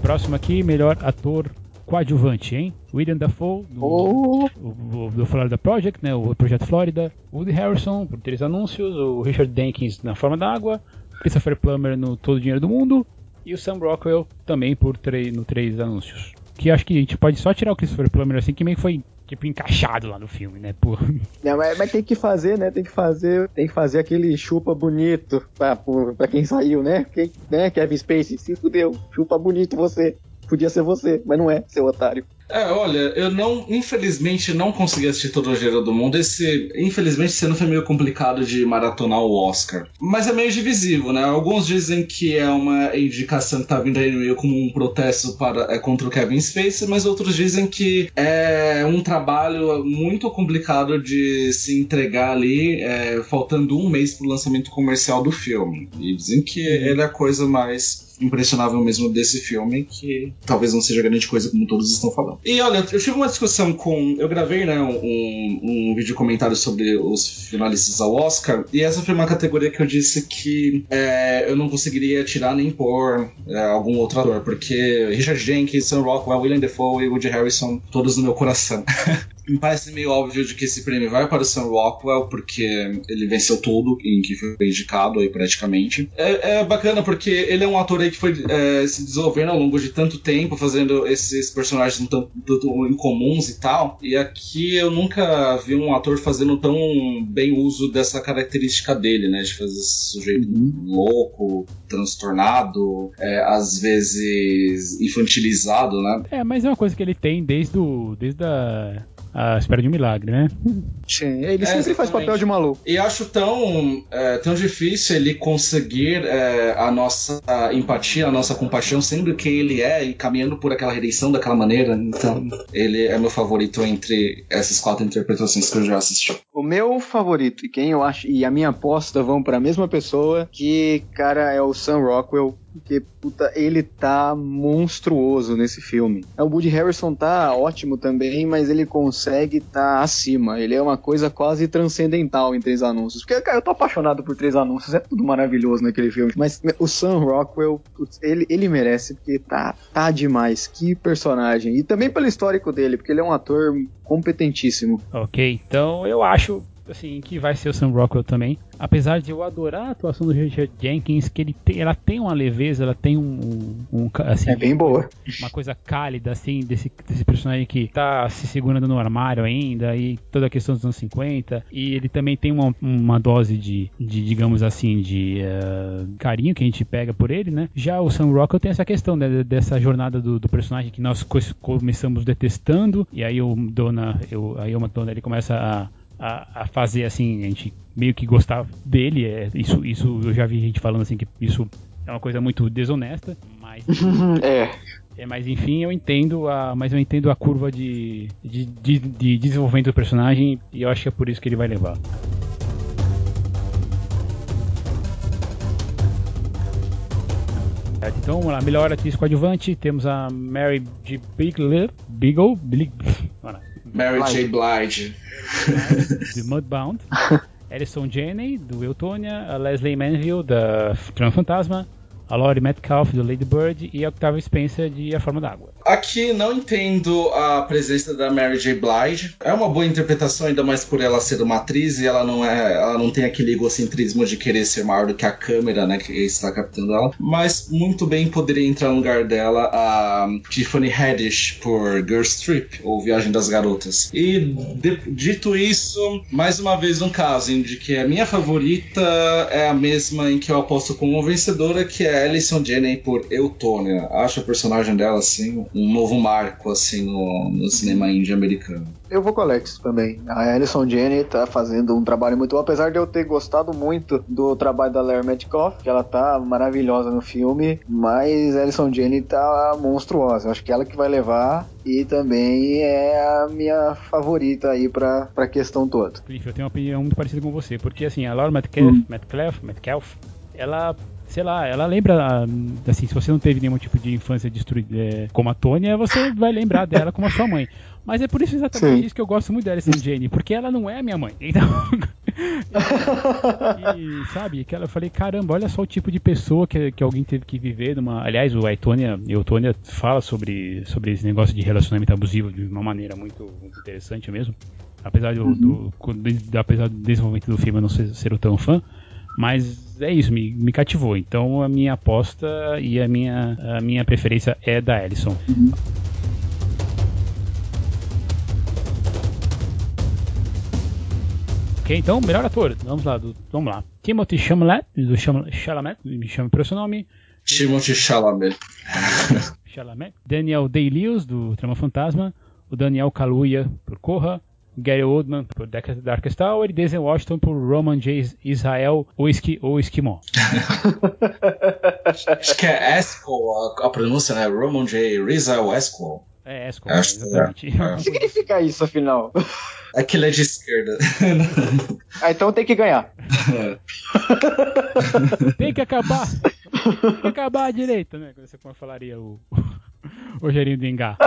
Speaker 1: Próximo aqui, melhor ator coadjuvante, hein? William Dafoe, do, oh. do, do Florida Project, né? O Projeto Flórida. Woody Harrison, por três anúncios. O Richard Jenkins, na Forma d'Água. Christopher Plummer, no Todo o Dinheiro do Mundo. E o Sam Rockwell, também por três, no três anúncios. Que acho que a gente pode só tirar o Christopher Plummer assim, que meio que foi tipo, encaixado lá no filme, né? Pô.
Speaker 3: Não, mas, mas, tem que fazer, né? Tem que fazer, tem que fazer aquele chupa bonito pra, pra quem saiu, né? Quem, né? Kevin Spacey, se fudeu, chupa bonito você. Podia ser você, mas não é, seu otário.
Speaker 2: É, olha, eu não, infelizmente, não consegui assistir todo o Gênero do Mundo. Esse, infelizmente, sendo foi meio complicado de maratonar o Oscar. Mas é meio divisivo, né? Alguns dizem que é uma indicação que tá vindo aí meio como um protesto para, é, contra o Kevin Spacey, mas outros dizem que é um trabalho muito complicado de se entregar ali, é, faltando um mês pro lançamento comercial do filme. E dizem que uhum. ele é a coisa mais impressionável mesmo desse filme, que talvez não seja grande coisa como todos estão falando. E olha, eu tive uma discussão com. Eu gravei, né, um, um vídeo comentário sobre os finalistas ao Oscar, e essa foi uma categoria que eu disse que é, eu não conseguiria tirar nem pôr é, algum outro ator, porque Richard Jenkins, Sam Rockwell, William Defoe e Woody Harrison, todos no meu coração. me parece meio óbvio de que esse prêmio vai para o Sam Rockwell, porque ele venceu tudo em que foi indicado aí praticamente. É, é bacana porque ele é um ator aí que foi é, se desenvolvendo ao longo de tanto tempo, fazendo esses personagens tão, tão incomuns e tal. E aqui eu nunca vi um ator fazendo tão bem uso dessa característica dele, né? De fazer esse sujeito uhum. louco, transtornado, é, às vezes infantilizado, né?
Speaker 1: É, mas é uma coisa que ele tem desde, o, desde a a espera de um milagre, né?
Speaker 3: Sim, ele é, sempre faz papel de maluco.
Speaker 2: E acho tão, é, tão difícil ele conseguir é, a nossa empatia, a nossa compaixão, sendo quem ele é e caminhando por aquela redenção daquela maneira. Então, ele é meu favorito entre essas quatro interpretações que eu já assisti.
Speaker 3: O meu favorito, e quem eu acho, e a minha aposta vão para a mesma pessoa, que, cara, é o Sam Rockwell porque, puta, ele tá monstruoso nesse filme. O Woody Harrison tá ótimo também, mas ele consegue tá acima. Ele é uma coisa quase transcendental em Três Anúncios. Porque, cara, eu tô apaixonado por Três Anúncios, é tudo maravilhoso naquele filme. Mas o Sam Rockwell, putz, ele, ele merece, porque tá, tá demais. Que personagem. E também pelo histórico dele, porque ele é um ator competentíssimo.
Speaker 1: Ok, então eu acho assim, que vai ser o Sam Rockwell também. Apesar de eu adorar a atuação do Richard Jenkins, que ele tem, ela tem uma leveza, ela tem um, um assim,
Speaker 3: é bem boa,
Speaker 1: uma coisa cálida assim desse, desse personagem que tá se segurando no armário ainda e toda a questão dos anos 50 e ele também tem uma, uma dose de, de digamos assim, de uh, carinho que a gente pega por ele, né? Já o Sam Rockwell tem essa questão né, dessa jornada do, do, personagem que nós começamos detestando e aí o Dona, eu, aí uma Dona ele começa a a, a, fazer assim, a gente meio que gostava dele. É, isso, isso eu já vi gente falando assim que isso é uma coisa muito desonesta, mas
Speaker 3: é.
Speaker 1: É, mas enfim, eu entendo a, mas eu entendo a curva de, de, de, de desenvolvimento do personagem e eu acho que é por isso que ele vai levar. Então vamos lá, melhor atriz coadjuvante, temos a Mary G. Beagle, Beagle, Beagle
Speaker 2: Mary J. Blige.
Speaker 1: de Mudbound. Alison Janney, do Eutonia. A Leslie Manville, da Trama Fantasma a Laurie Metcalf do Lady Bird e a Octavia Spencer de A Forma d'Água.
Speaker 2: Aqui não entendo a presença da Mary J. Blige. É uma boa interpretação, ainda mais por ela ser uma atriz e ela não é, ela não tem aquele egocentrismo de querer ser maior do que a câmera, né, que está captando ela. Mas muito bem poderia entrar no lugar dela a Tiffany Haddish por Girls Trip ou Viagem das Garotas. E de, dito isso, mais uma vez um caso em de que a minha favorita é a mesma em que eu aposto como vencedora, que é Alison Janney por Eutônia. Acho a personagem dela, assim, um novo marco, assim, no, no cinema indie americano.
Speaker 3: Eu vou com a Alex também. A Alison Janney tá fazendo um trabalho muito bom, apesar de eu ter gostado muito do trabalho da Larry Metcalf, que ela tá maravilhosa no filme, mas a Alison Janney tá monstruosa. Acho que ela que vai levar e também é a minha favorita aí pra, pra questão toda.
Speaker 1: Cliff, eu tenho uma opinião muito parecida com você, porque assim, a Laura Metcalf, hum. Metcalf, Metcalf ela sei lá, ela lembra, assim, se você não teve nenhum tipo de infância destruída é, como a Tônia, você vai lembrar dela como a sua mãe. Mas é por isso exatamente Sim. isso que eu gosto muito da Alison Jane, porque ela não é minha mãe. Então. e, sabe, que ela, eu falei, caramba, olha só o tipo de pessoa que, que alguém teve que viver numa. Aliás, o Aitonia e o Tônia fala sobre, sobre esse negócio de relacionamento abusivo de uma maneira muito, muito interessante mesmo. Apesar do, uhum. do, do, apesar do desenvolvimento do filme eu não ser, ser tão fã, mas é isso, me, me cativou. Então a minha aposta e a minha, a minha preferência é da Ellison. Uhum. Ok, então, melhor ator. Vamos lá, do, vamos lá. Timothy Chalamet, do Chalamet, me chama pelo seu nome.
Speaker 2: Timothy Chalamet.
Speaker 1: Chalamet. Daniel Day-Lewis, do Trama Fantasma. O Daniel Kaluuya, por Corra. Gary Oldman por Darkest Tower e Denzel Washington por Roman J. Israel ou, esqui, ou Esquimó.
Speaker 2: Acho que é Esco a, a, pronúncia, né? Roman J. Israel Esco.
Speaker 1: É, Esco, é, exatamente.
Speaker 3: É. O que significa isso, afinal?
Speaker 2: É que ele é de esquerda.
Speaker 3: ah, então tem que ganhar.
Speaker 1: tem que acabar. Tem que acabar a direita, né? Como você falaria o, o Rogerinho do Engar.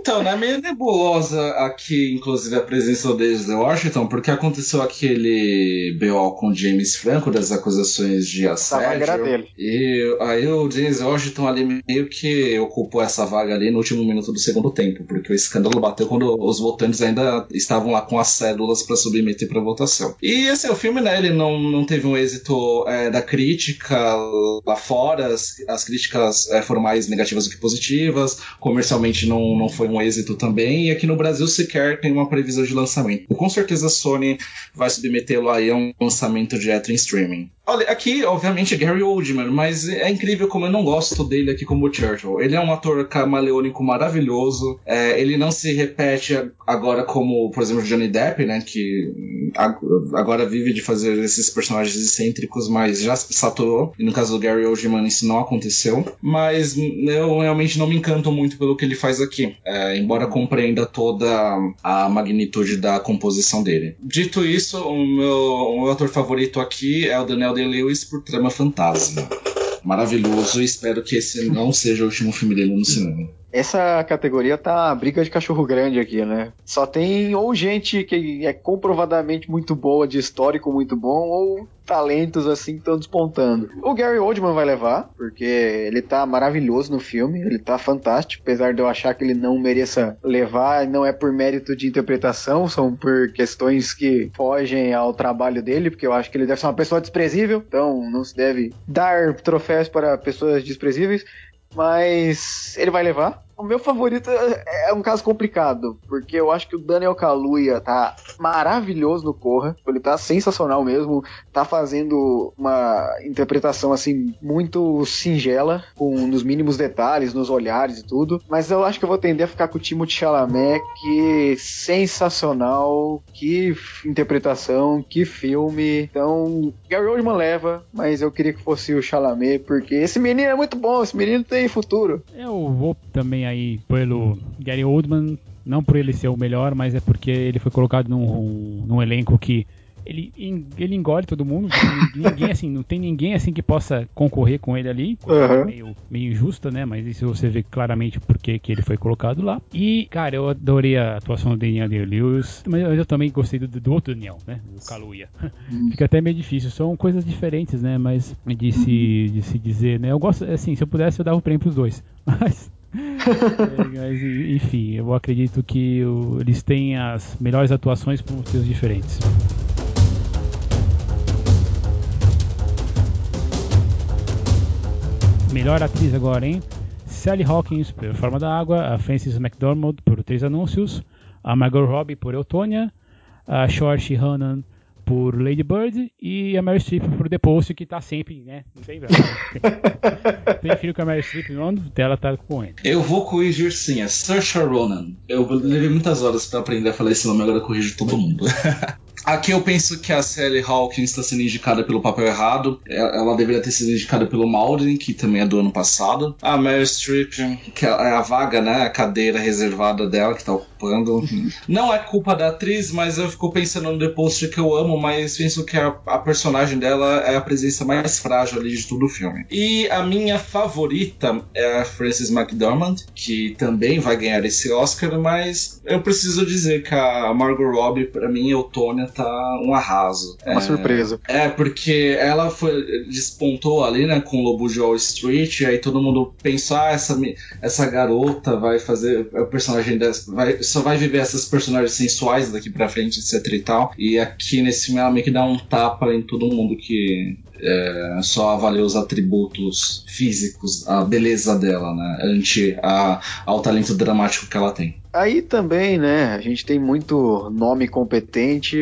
Speaker 2: Então, né, meio nebulosa aqui, inclusive, a presença deles em Washington, porque aconteceu aquele BO com James Franco das acusações de assédio. E aí o James Washington ali meio que ocupou essa vaga ali no último minuto do segundo tempo, porque o escândalo bateu quando os votantes ainda estavam lá com as cédulas para submeter para votação. E assim, o filme, né, ele não, não teve um êxito é, da crítica lá fora, as, as críticas é, foram mais negativas do que positivas, comercialmente não, não foi um êxito também, e aqui no Brasil sequer tem uma previsão de lançamento. Com certeza a Sony vai submetê-lo aí a um lançamento direto em streaming. Olha, aqui, obviamente, é Gary Oldman, mas é incrível como eu não gosto dele aqui como Churchill. Ele é um ator camaleônico maravilhoso. É, ele não se repete agora como, por exemplo, Johnny Depp, né? Que agora vive de fazer esses personagens excêntricos, mas já saturou. E no caso do Gary Oldman, isso não aconteceu. Mas eu realmente não me encanto muito pelo que ele faz aqui. É, embora compreenda toda a magnitude da composição dele. Dito isso, o meu, o meu ator favorito aqui é o Daniel Day-Lewis por Trama Fantasma. Maravilhoso espero que esse não seja o último filme dele no cinema.
Speaker 3: Essa categoria tá briga de cachorro grande aqui, né? Só tem ou gente que é comprovadamente muito boa, de histórico muito bom, ou talentos assim que estão despontando. O Gary Oldman vai levar, porque ele tá maravilhoso no filme, ele tá fantástico, apesar de eu achar que ele não mereça levar, não é por mérito de interpretação, são por questões que fogem ao trabalho dele, porque eu acho que ele deve ser uma pessoa desprezível, então não se deve dar troféus para pessoas desprezíveis mas ele vai levar. O meu favorito é, é um caso complicado, porque eu acho que o Daniel Kaluuya tá maravilhoso no Corra, ele tá sensacional mesmo, tá fazendo uma interpretação assim muito singela, com nos mínimos detalhes, nos olhares e tudo, mas eu acho que eu vou tender a ficar com o Timothée Chalamet, que sensacional, que interpretação, que filme. Então, Gary Oldman leva, mas eu queria que fosse o Chalamet, porque esse menino é muito bom, esse menino tem futuro.
Speaker 1: Eu vou também aí pelo Gary Oldman, não por ele ser o melhor, mas é porque ele foi colocado num, num elenco que ele, ele engole todo mundo. Ninguém assim, não tem ninguém assim que possa concorrer com ele ali. Uhum. Meio, meio injusta, né? Mas isso você vê claramente porque que ele foi colocado lá. E, cara, eu adorei a atuação do Daniel Day-Lewis, mas eu também gostei do, do outro Daniel, né? Do Kaluuya. Uhum. Fica até meio difícil. São coisas diferentes, né? Mas de se, de se dizer, né? Eu gosto, assim, se eu pudesse eu dava o prêmio pros dois. Mas é, mas, enfim, eu acredito que o, eles têm as melhores atuações por motivos diferentes. Melhor atriz agora, hein? Sally Hawkins por Forma da Água, a Frances McDormand por Três Anúncios, a Margot Robbie por Eutônia, a Saoirse Ronan por Lady Bird e a Mary Streep por The Post, que tá sempre, né? Não tem Prefiro que a Mary Streep onde ela tá com ele.
Speaker 2: Eu vou corrigir sim, é Saoirse Ronan. Eu levei muitas horas para aprender a falar esse nome, agora corrijo todo mundo. Aqui eu penso que a Sally Hawkins está sendo indicada pelo papel errado. É, ela deveria ter sido indicada pelo Malden, que também é do ano passado. A Meryl Streep, que é a vaga, né? A cadeira reservada dela que está ocupando. Não é culpa da atriz, mas eu fico pensando no The Post que eu amo, mas penso que a, a, personagem dela é a presença mais frágil ali de todo o filme. E a minha favorita é a Frances McDormand, que também vai ganhar esse Oscar, mas eu preciso dizer que a Margot Robbie, para mim, Eutônia, tá um arraso.
Speaker 3: Uma é, surpresa.
Speaker 2: É, porque ela foi despontou ali, né, com o Lobo de Wall Street, e aí todo mundo pensou, ah, essa, essa garota vai fazer o personagem dessa, vai, só vai viver essas personagens sensuais daqui pra frente, etc e tal. E aqui nesse filme ela meio que dá um tapa em todo mundo que é, só avalia os atributos físicos, a beleza dela, né, ante a, ao talento dramático que ela tem.
Speaker 3: Aí também, né, a gente tem muito nome competente,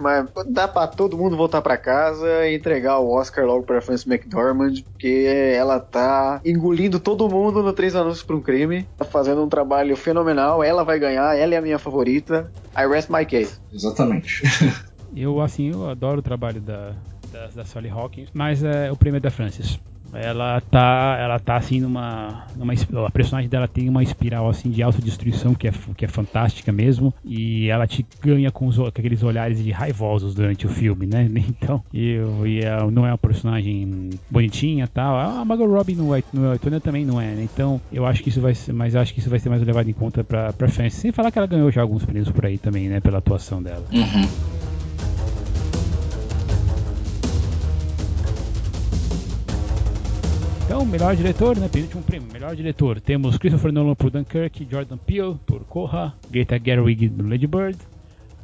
Speaker 3: mas dá pra todo mundo voltar para casa e entregar o Oscar logo pra Frances McDormand, porque ela tá engolindo todo mundo no Três Anúncios pra um Crime, tá fazendo um trabalho fenomenal, ela vai ganhar, ela é a minha favorita, I rest my case.
Speaker 2: Exatamente.
Speaker 1: eu, assim, eu adoro o trabalho da, da, da Sally Hawkins, mas é o prêmio é da Frances. Ela tá, ela tá assim numa, numa a personagem dela tem uma espiral assim de autodestruição que é, que é fantástica mesmo e ela te ganha com, os, com aqueles olhares de raivosos durante o filme, né? Então, e, e ela não é uma personagem bonitinha, tal. A Margot Robbie no White, no White também não é, né? Então, eu acho que isso vai ser, mas acho que isso vai ser mais levado em conta para para. Sem falar que ela ganhou já alguns prêmios por aí também, né, pela atuação dela.
Speaker 2: Uhum.
Speaker 1: Então, melhor diretor, né? Penúltimo prêmio, melhor diretor. Temos Christopher Nolan por Dunkirk, Jordan Peele por Corra, Greta Gerwig no Lady Bird,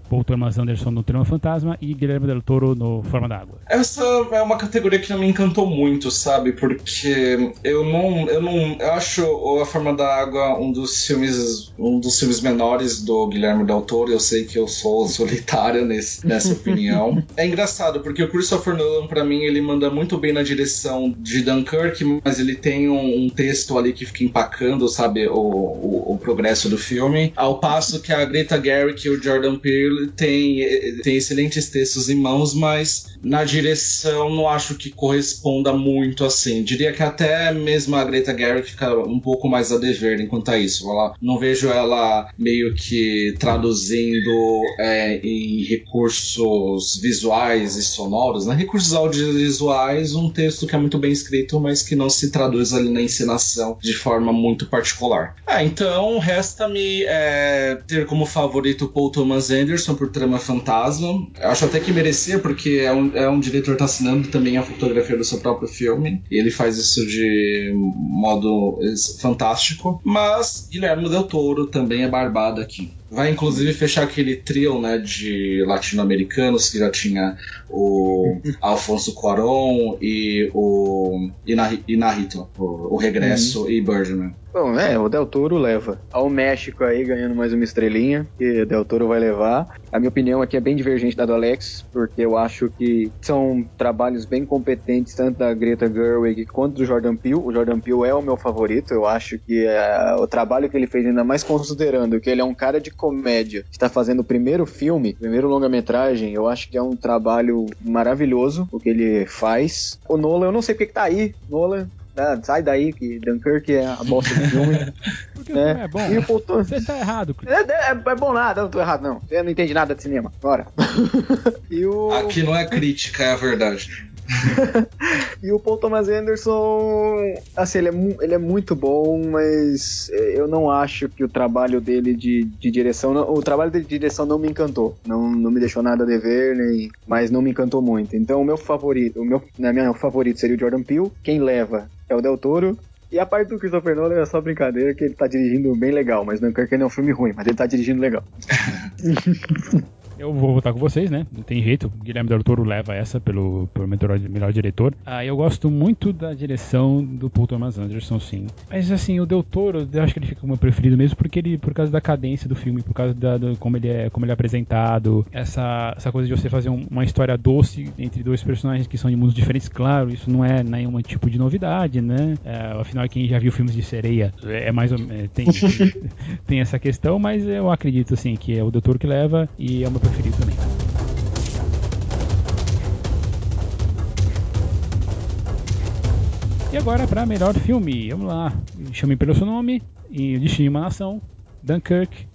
Speaker 1: Paul Thomas Anderson no Trama Fantasma e Guilherme Del Toro no Forma d'Água.
Speaker 2: Essa é uma categoria que não me encantou muito, sabe? Porque eu não, eu não eu acho A Forma d'Água um dos filmes um dos filmes menores do Guilherme Del Toro. Eu sei que eu sou solitária nesse, nessa opinião. É engraçado porque o Christopher Nolan para mim ele manda muito bem na direção de Dunkirk, mas ele tem um, um texto ali que fica empacando, sabe, o, o, o, progresso do filme. Ao passo que a Greta Gerwig e o Jordan Peele tem, tem excelentes textos em mãos, mas na direção não acho que corresponda muito assim. Diria que até mesmo a Greta Gerwig fica um pouco mais a dever enquanto a isso. Ela, não vejo ela meio que traduzindo é, em recursos visuais e sonoros, né? recursos audiovisuais, um texto que é muito bem escrito, mas que não se traduz ali na encenação de forma muito particular. Ah, então resta-me é, ter como favorito Paul Thomas Anderson por Trama Fantasma. Acho até que merecia, porque é um, é um diretor que tá assinando também a fotografia do seu próprio filme. E ele faz isso de modo fantástico. Mas Guilherme Del Toro também é barbado aqui. Vai inclusive fechar aquele trio né, de latino-americanos que já tinha o Alfonso Cuarón e o Inarito, o, o Regresso uhum. e Birdman.
Speaker 3: Bom, é, o Del Toro leva. Ao México aí ganhando mais uma estrelinha, que o Del Toro vai levar. A minha opinião aqui é bem divergente da do Alex, porque eu acho que são trabalhos bem competentes, tanto da Greta Gerwig quanto do Jordan Peele. O Jordan Peele é o meu favorito, eu acho que é, o trabalho que ele fez, ainda mais considerando que ele é um cara de comédia, está fazendo o primeiro filme, primeiro longa-metragem, eu acho que é um trabalho maravilhoso o que ele faz. O Nolan, eu não sei porque que tá aí, Nolan, ah, sai daí, que Dunkirk é a bosta do filme.
Speaker 1: Porque né? é bom. E o Paul Você tá errado,
Speaker 3: é, é, é, bom nada, não tô errado, não. Você não entende nada de cinema. Bora.
Speaker 2: e o... Aqui não é crítica, é a verdade.
Speaker 3: e o Paul Thomas Anderson, assim, ele é, ele é muito bom, mas eu não acho que o trabalho dele de, de direção, não, o trabalho dele de direção não me encantou, não, não me deixou nada a dever, nem, mas não me encantou muito. Então o meu favorito, o meu, na minha favorito seria o Jordan Peele, quem leva é o Del Toro, e a parte do Christopher Nolan é só brincadeira que ele tá dirigindo bem legal, mas não é um filme ruim, mas ele tá dirigindo legal.
Speaker 1: Eu vou votar com vocês, né? Não tem jeito. O Guilherme Del Toro leva essa pelo, pelo melhor, melhor diretor. Ah, eu gosto muito da direção do Paul Thomas Anderson, sim. Mas assim, o Del Toro, eu acho que ele fica o meu preferido mesmo porque ele, por causa da cadência do filme, por causa da, do, como ele é, como ele é apresentado, essa, essa coisa de você fazer um, uma história doce entre dois personagens que são de mundos diferentes, claro, isso não é nenhum tipo de novidade, né? É, afinal, quem já viu filmes de sereia é mais ou, é, tem, tem essa questão, mas eu acredito assim que é o Del Toro que leva e é meu também. E agora para melhor filme, vamos lá. Chame pelo seu nome, e Destino de uma Nação, Dunkirk,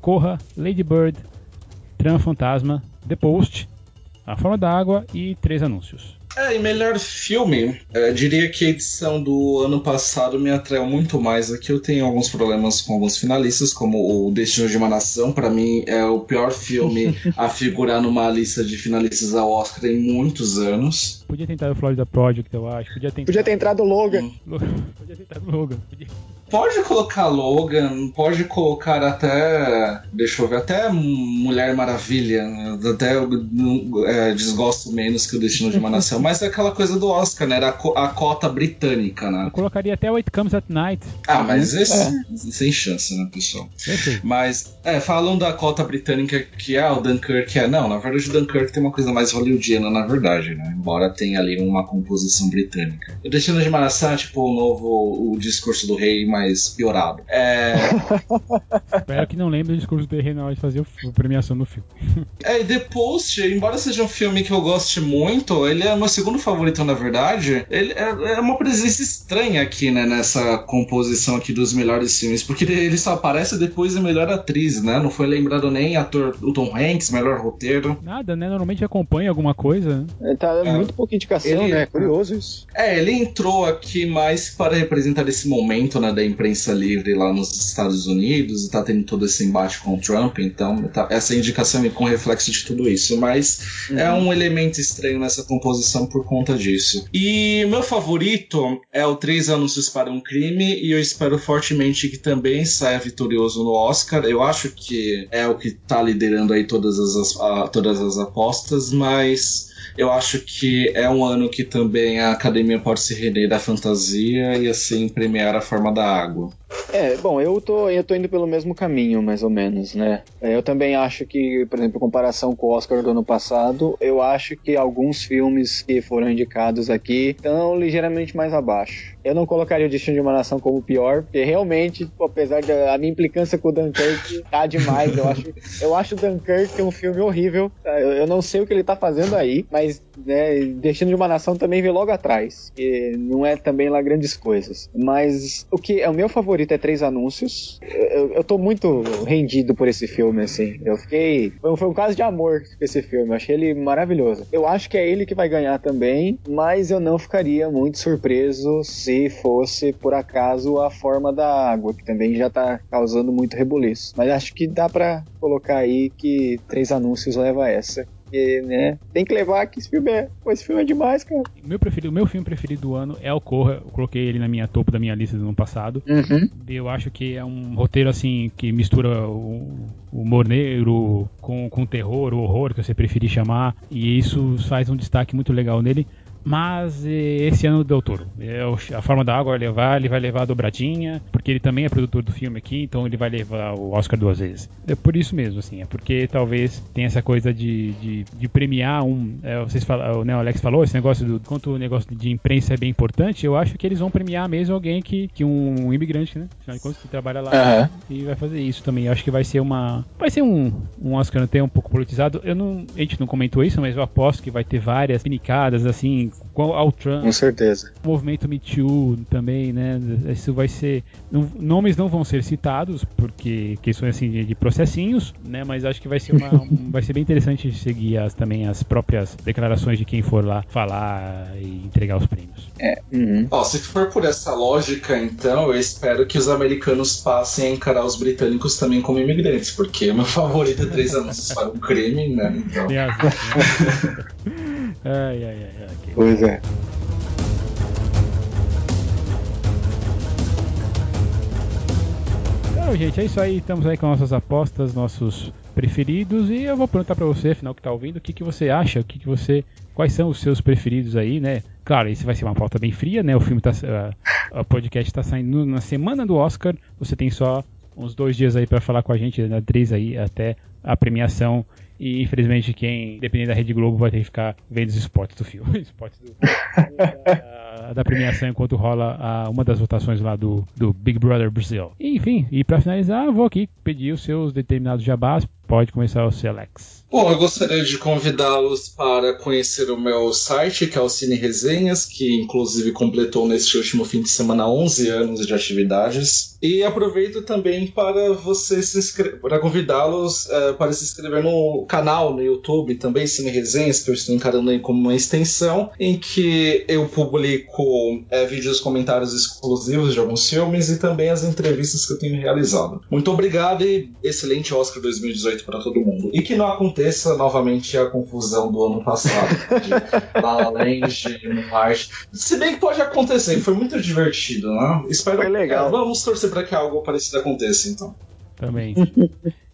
Speaker 1: Corra, Lady Bird, Tram Fantasma, The Post, A Forma da Água e Três Anúncios.
Speaker 2: É, e melhor filme, é, diria que a edição do ano passado me atraiu muito mais. Aqui eu tenho alguns problemas com alguns finalistas, como o Destino de uma Nação. Para mim, é o pior filme a figurar numa lista de finalistas ao Oscar em muitos anos.
Speaker 1: Podia tentar o Florida Project, eu acho. Podia, tentar...
Speaker 3: Podia ter entrado o Logan.
Speaker 1: Hum. Podia ter entrado o Logan. Podia...
Speaker 2: Pode colocar Logan, pode colocar até. Deixa eu ver, até Mulher Maravilha. Até é, desgosto menos que o Destino de uma Nação. mas é aquela coisa do Oscar, né? Era a, co a cota britânica, né?
Speaker 1: Eu colocaria até It Comes at Night.
Speaker 2: Ah, mas esse. É. Sem chance, né, pessoal? Mas, é, falam da cota britânica que é o Dunkirk é. Não, na verdade o Dunkirk tem uma coisa mais hollywoodiana, na verdade, né? Embora tenha ali uma composição britânica. O Destino de uma Nação é tipo o novo. O discurso do rei mais mais piorado. É...
Speaker 1: Espero que não lembre do discurso do Rei na hora de fazer a premiação do filme.
Speaker 2: é, e The Post, embora seja um filme que eu goste muito, ele é meu segundo favorito, na verdade. Ele é, é uma presença estranha aqui, né, nessa composição aqui dos melhores filmes, porque ele só aparece depois da melhor atriz, né? Não foi lembrado nem ator, o Tom Hanks, melhor roteiro.
Speaker 1: Nada, né? Normalmente acompanha alguma coisa.
Speaker 3: Né? Tá é, muito pouca indicação, ele, né? Curioso isso.
Speaker 2: É, ele entrou aqui mais para representar esse momento, né, da imprensa livre lá nos Estados Unidos e tá tendo todo esse embate com o Trump, então tá, essa indicação é com reflexo de tudo isso, mas uhum. é um elemento estranho nessa composição por conta disso. E meu favorito é o Três Anúncios para um Crime e eu espero fortemente que também saia vitorioso no Oscar. Eu acho que é o que tá liderando aí todas as, a, todas as apostas, mas eu acho que é um ano que também a academia pode se render da fantasia e assim premiar a forma da água.
Speaker 3: É, bom, eu tô, eu tô indo pelo mesmo caminho, mais ou menos, né? É, eu também acho que, por exemplo, em comparação com o Oscar do ano passado, eu acho que alguns filmes que foram indicados aqui estão ligeiramente mais abaixo. Eu não colocaria o Destino de uma Nação como pior, porque realmente, apesar da minha implicância com o Dunkirk, tá demais. Eu acho, eu acho Dunkirk um filme horrível. Tá? Eu, eu não sei o que ele tá fazendo aí, mas né, Destino de uma Nação também vem logo atrás, que não é também lá grandes coisas. Mas o que é o meu favorito é Três Anúncios. Eu, eu tô muito rendido por esse filme, assim. Eu fiquei. Foi um caso de amor esse filme. Eu achei ele maravilhoso. Eu acho que é ele que vai ganhar também, mas eu não ficaria muito surpreso se fosse, por acaso, a forma da água, que também já tá causando muito rebuliço. Mas acho que dá para colocar aí que Três Anúncios leva essa. Porque, né? Tem que levar que esse filme é. Esse filme é demais, cara.
Speaker 1: Meu preferido, o meu filme preferido do ano é o Corra. Eu coloquei ele na minha topo da minha lista do ano passado.
Speaker 3: Uhum.
Speaker 1: Eu acho que é um roteiro assim que mistura o, o humor negro com, com terror, o horror que você preferir chamar. E isso faz um destaque muito legal nele. Mas esse ano deu Toro. É a forma da água vai levar, ele vai levar a dobradinha, porque ele também é produtor do filme aqui, então ele vai levar o Oscar duas vezes. É por isso mesmo, assim, é porque talvez tem essa coisa de, de, de premiar um. É, vocês falam, o Neo Alex falou, esse negócio do quanto o negócio de imprensa é bem importante, eu acho que eles vão premiar mesmo alguém que, que um imigrante, né? Afinal de contas, que trabalha lá uhum. e vai fazer isso também. Eu acho que vai ser uma. Vai ser um, um Oscar até um pouco politizado. Eu não, a gente não comentou isso, mas eu aposto que vai ter várias pinicadas assim ao Trump.
Speaker 3: Com certeza.
Speaker 1: O movimento Me Too também, né? Isso vai ser. Não, nomes não vão ser citados, porque questões assim de, de processinhos, né? Mas acho que vai ser uma. vai ser bem interessante seguir as, também as próprias declarações de quem for lá falar e entregar os prêmios.
Speaker 2: É. Uhum. Ó, se for por essa lógica, então, eu espero que os americanos passem a encarar os britânicos também como imigrantes, porque meu favorito é três anúncios para um crime, né? Então.
Speaker 1: ai, ai, ai, ai.
Speaker 3: Pois é.
Speaker 1: Então, gente, é isso aí. Estamos aí com nossas apostas, nossos preferidos. E eu vou perguntar para você, afinal, que está ouvindo, o que, que você acha, o que, que você. Quais são os seus preferidos aí, né? Claro, esse vai ser uma pauta bem fria, né? O filme tá. O podcast está saindo na semana do Oscar. Você tem só uns dois dias aí para falar com a gente, né? Três aí até a premiação e infelizmente quem, dependendo da Rede Globo, vai ter que ficar vendo os spots do filme. spots do, da, da, premiação enquanto rola a, uma das votações lá do, do Big Brother Brasil. enfim, e para finalizar, vou aqui pedir os seus determinados jabás. Pode começar o Alex.
Speaker 2: Bom, eu gostaria de convidá-los para conhecer o meu site, que é o Cine Resenhas, que inclusive completou neste último fim de semana 11 anos de atividades. E aproveito também para você se inscrever, para convidá-los uh, para se inscrever no canal no YouTube, também Cine Resenhas, que eu estou encarando como uma extensão, em que eu publico uh, vídeos comentários exclusivos de alguns filmes e também as entrevistas que eu tenho realizado. Muito obrigado e excelente Oscar 2018 para todo mundo. E que não aconteça aconteça novamente a confusão do ano passado. De La Land, Moonlight. Se bem que pode acontecer, foi muito divertido, né? Espero
Speaker 3: foi legal.
Speaker 2: É, vamos torcer para que algo parecido aconteça, então.
Speaker 1: Também.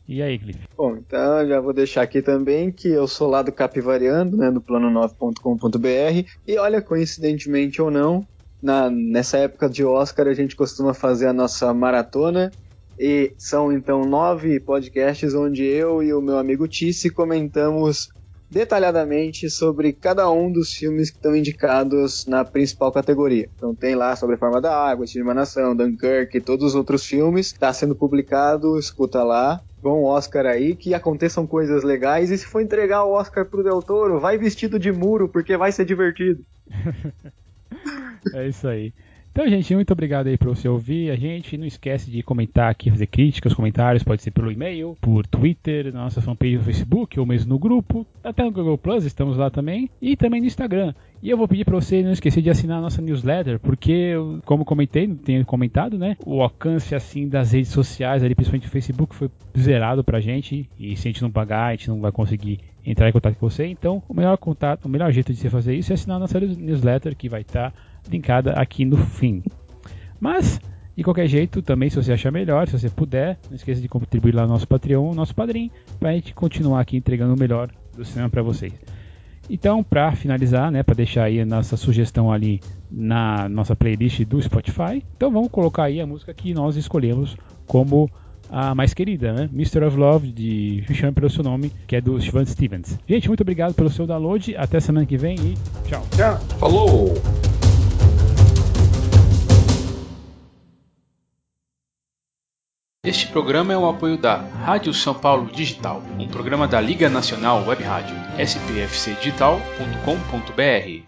Speaker 1: E aí, Cliff?
Speaker 3: Bom, então já vou deixar aqui também que eu sou lá do Capivariando, né, do plano9.com.br. E olha, coincidentemente ou não, na, nessa época de Oscar a gente costuma fazer a nossa maratona e são então nove podcasts onde eu e o meu amigo Tice comentamos detalhadamente sobre cada um dos filmes que estão indicados na principal categoria. Então tem lá sobre a Forma da Água, Estilo de Nação, Dunkirk e todos os outros filmes. Está sendo publicado, escuta lá. Bom Oscar aí, que aconteçam coisas legais. E se for entregar o Oscar pro Del Toro, vai vestido de muro, porque vai ser divertido.
Speaker 1: é isso aí. Então, gente, muito obrigado aí por você ouvir a gente. Não esquece de comentar aqui, fazer críticas, comentários, pode ser pelo e-mail, por Twitter, na nossa fanpage no Facebook ou mesmo no grupo. Até no Google Plus, estamos lá também. E também no Instagram. E eu vou pedir para você não esquecer de assinar a nossa newsletter, porque, como comentei, tenho comentado, né? O alcance assim das redes sociais, ali, principalmente o Facebook, foi zerado pra gente. E se a gente não pagar, a gente não vai conseguir entrar em contato com você. Então, o melhor contato, o melhor jeito de você fazer isso é assinar a nossa newsletter, que vai estar tá linkada aqui no fim. Mas, de qualquer jeito, também se você achar melhor, se você puder, não esqueça de contribuir lá no nosso Patreon, nosso padrinho, para a gente continuar aqui entregando o melhor do cinema para vocês. Então, para finalizar, né, para deixar aí a nossa sugestão ali na nossa playlist do Spotify, então vamos colocar aí a música que nós escolhemos como a mais querida, né? Mr. of Love, de Me Chame Pelo Seu Nome, que é do Steven Stevens. Gente, muito obrigado pelo seu download, até semana que vem e tchau.
Speaker 2: Tchau. Falou!
Speaker 4: Este programa é um apoio da Rádio São Paulo Digital, um programa da Liga Nacional Web Rádio, spfcdigital.com.br.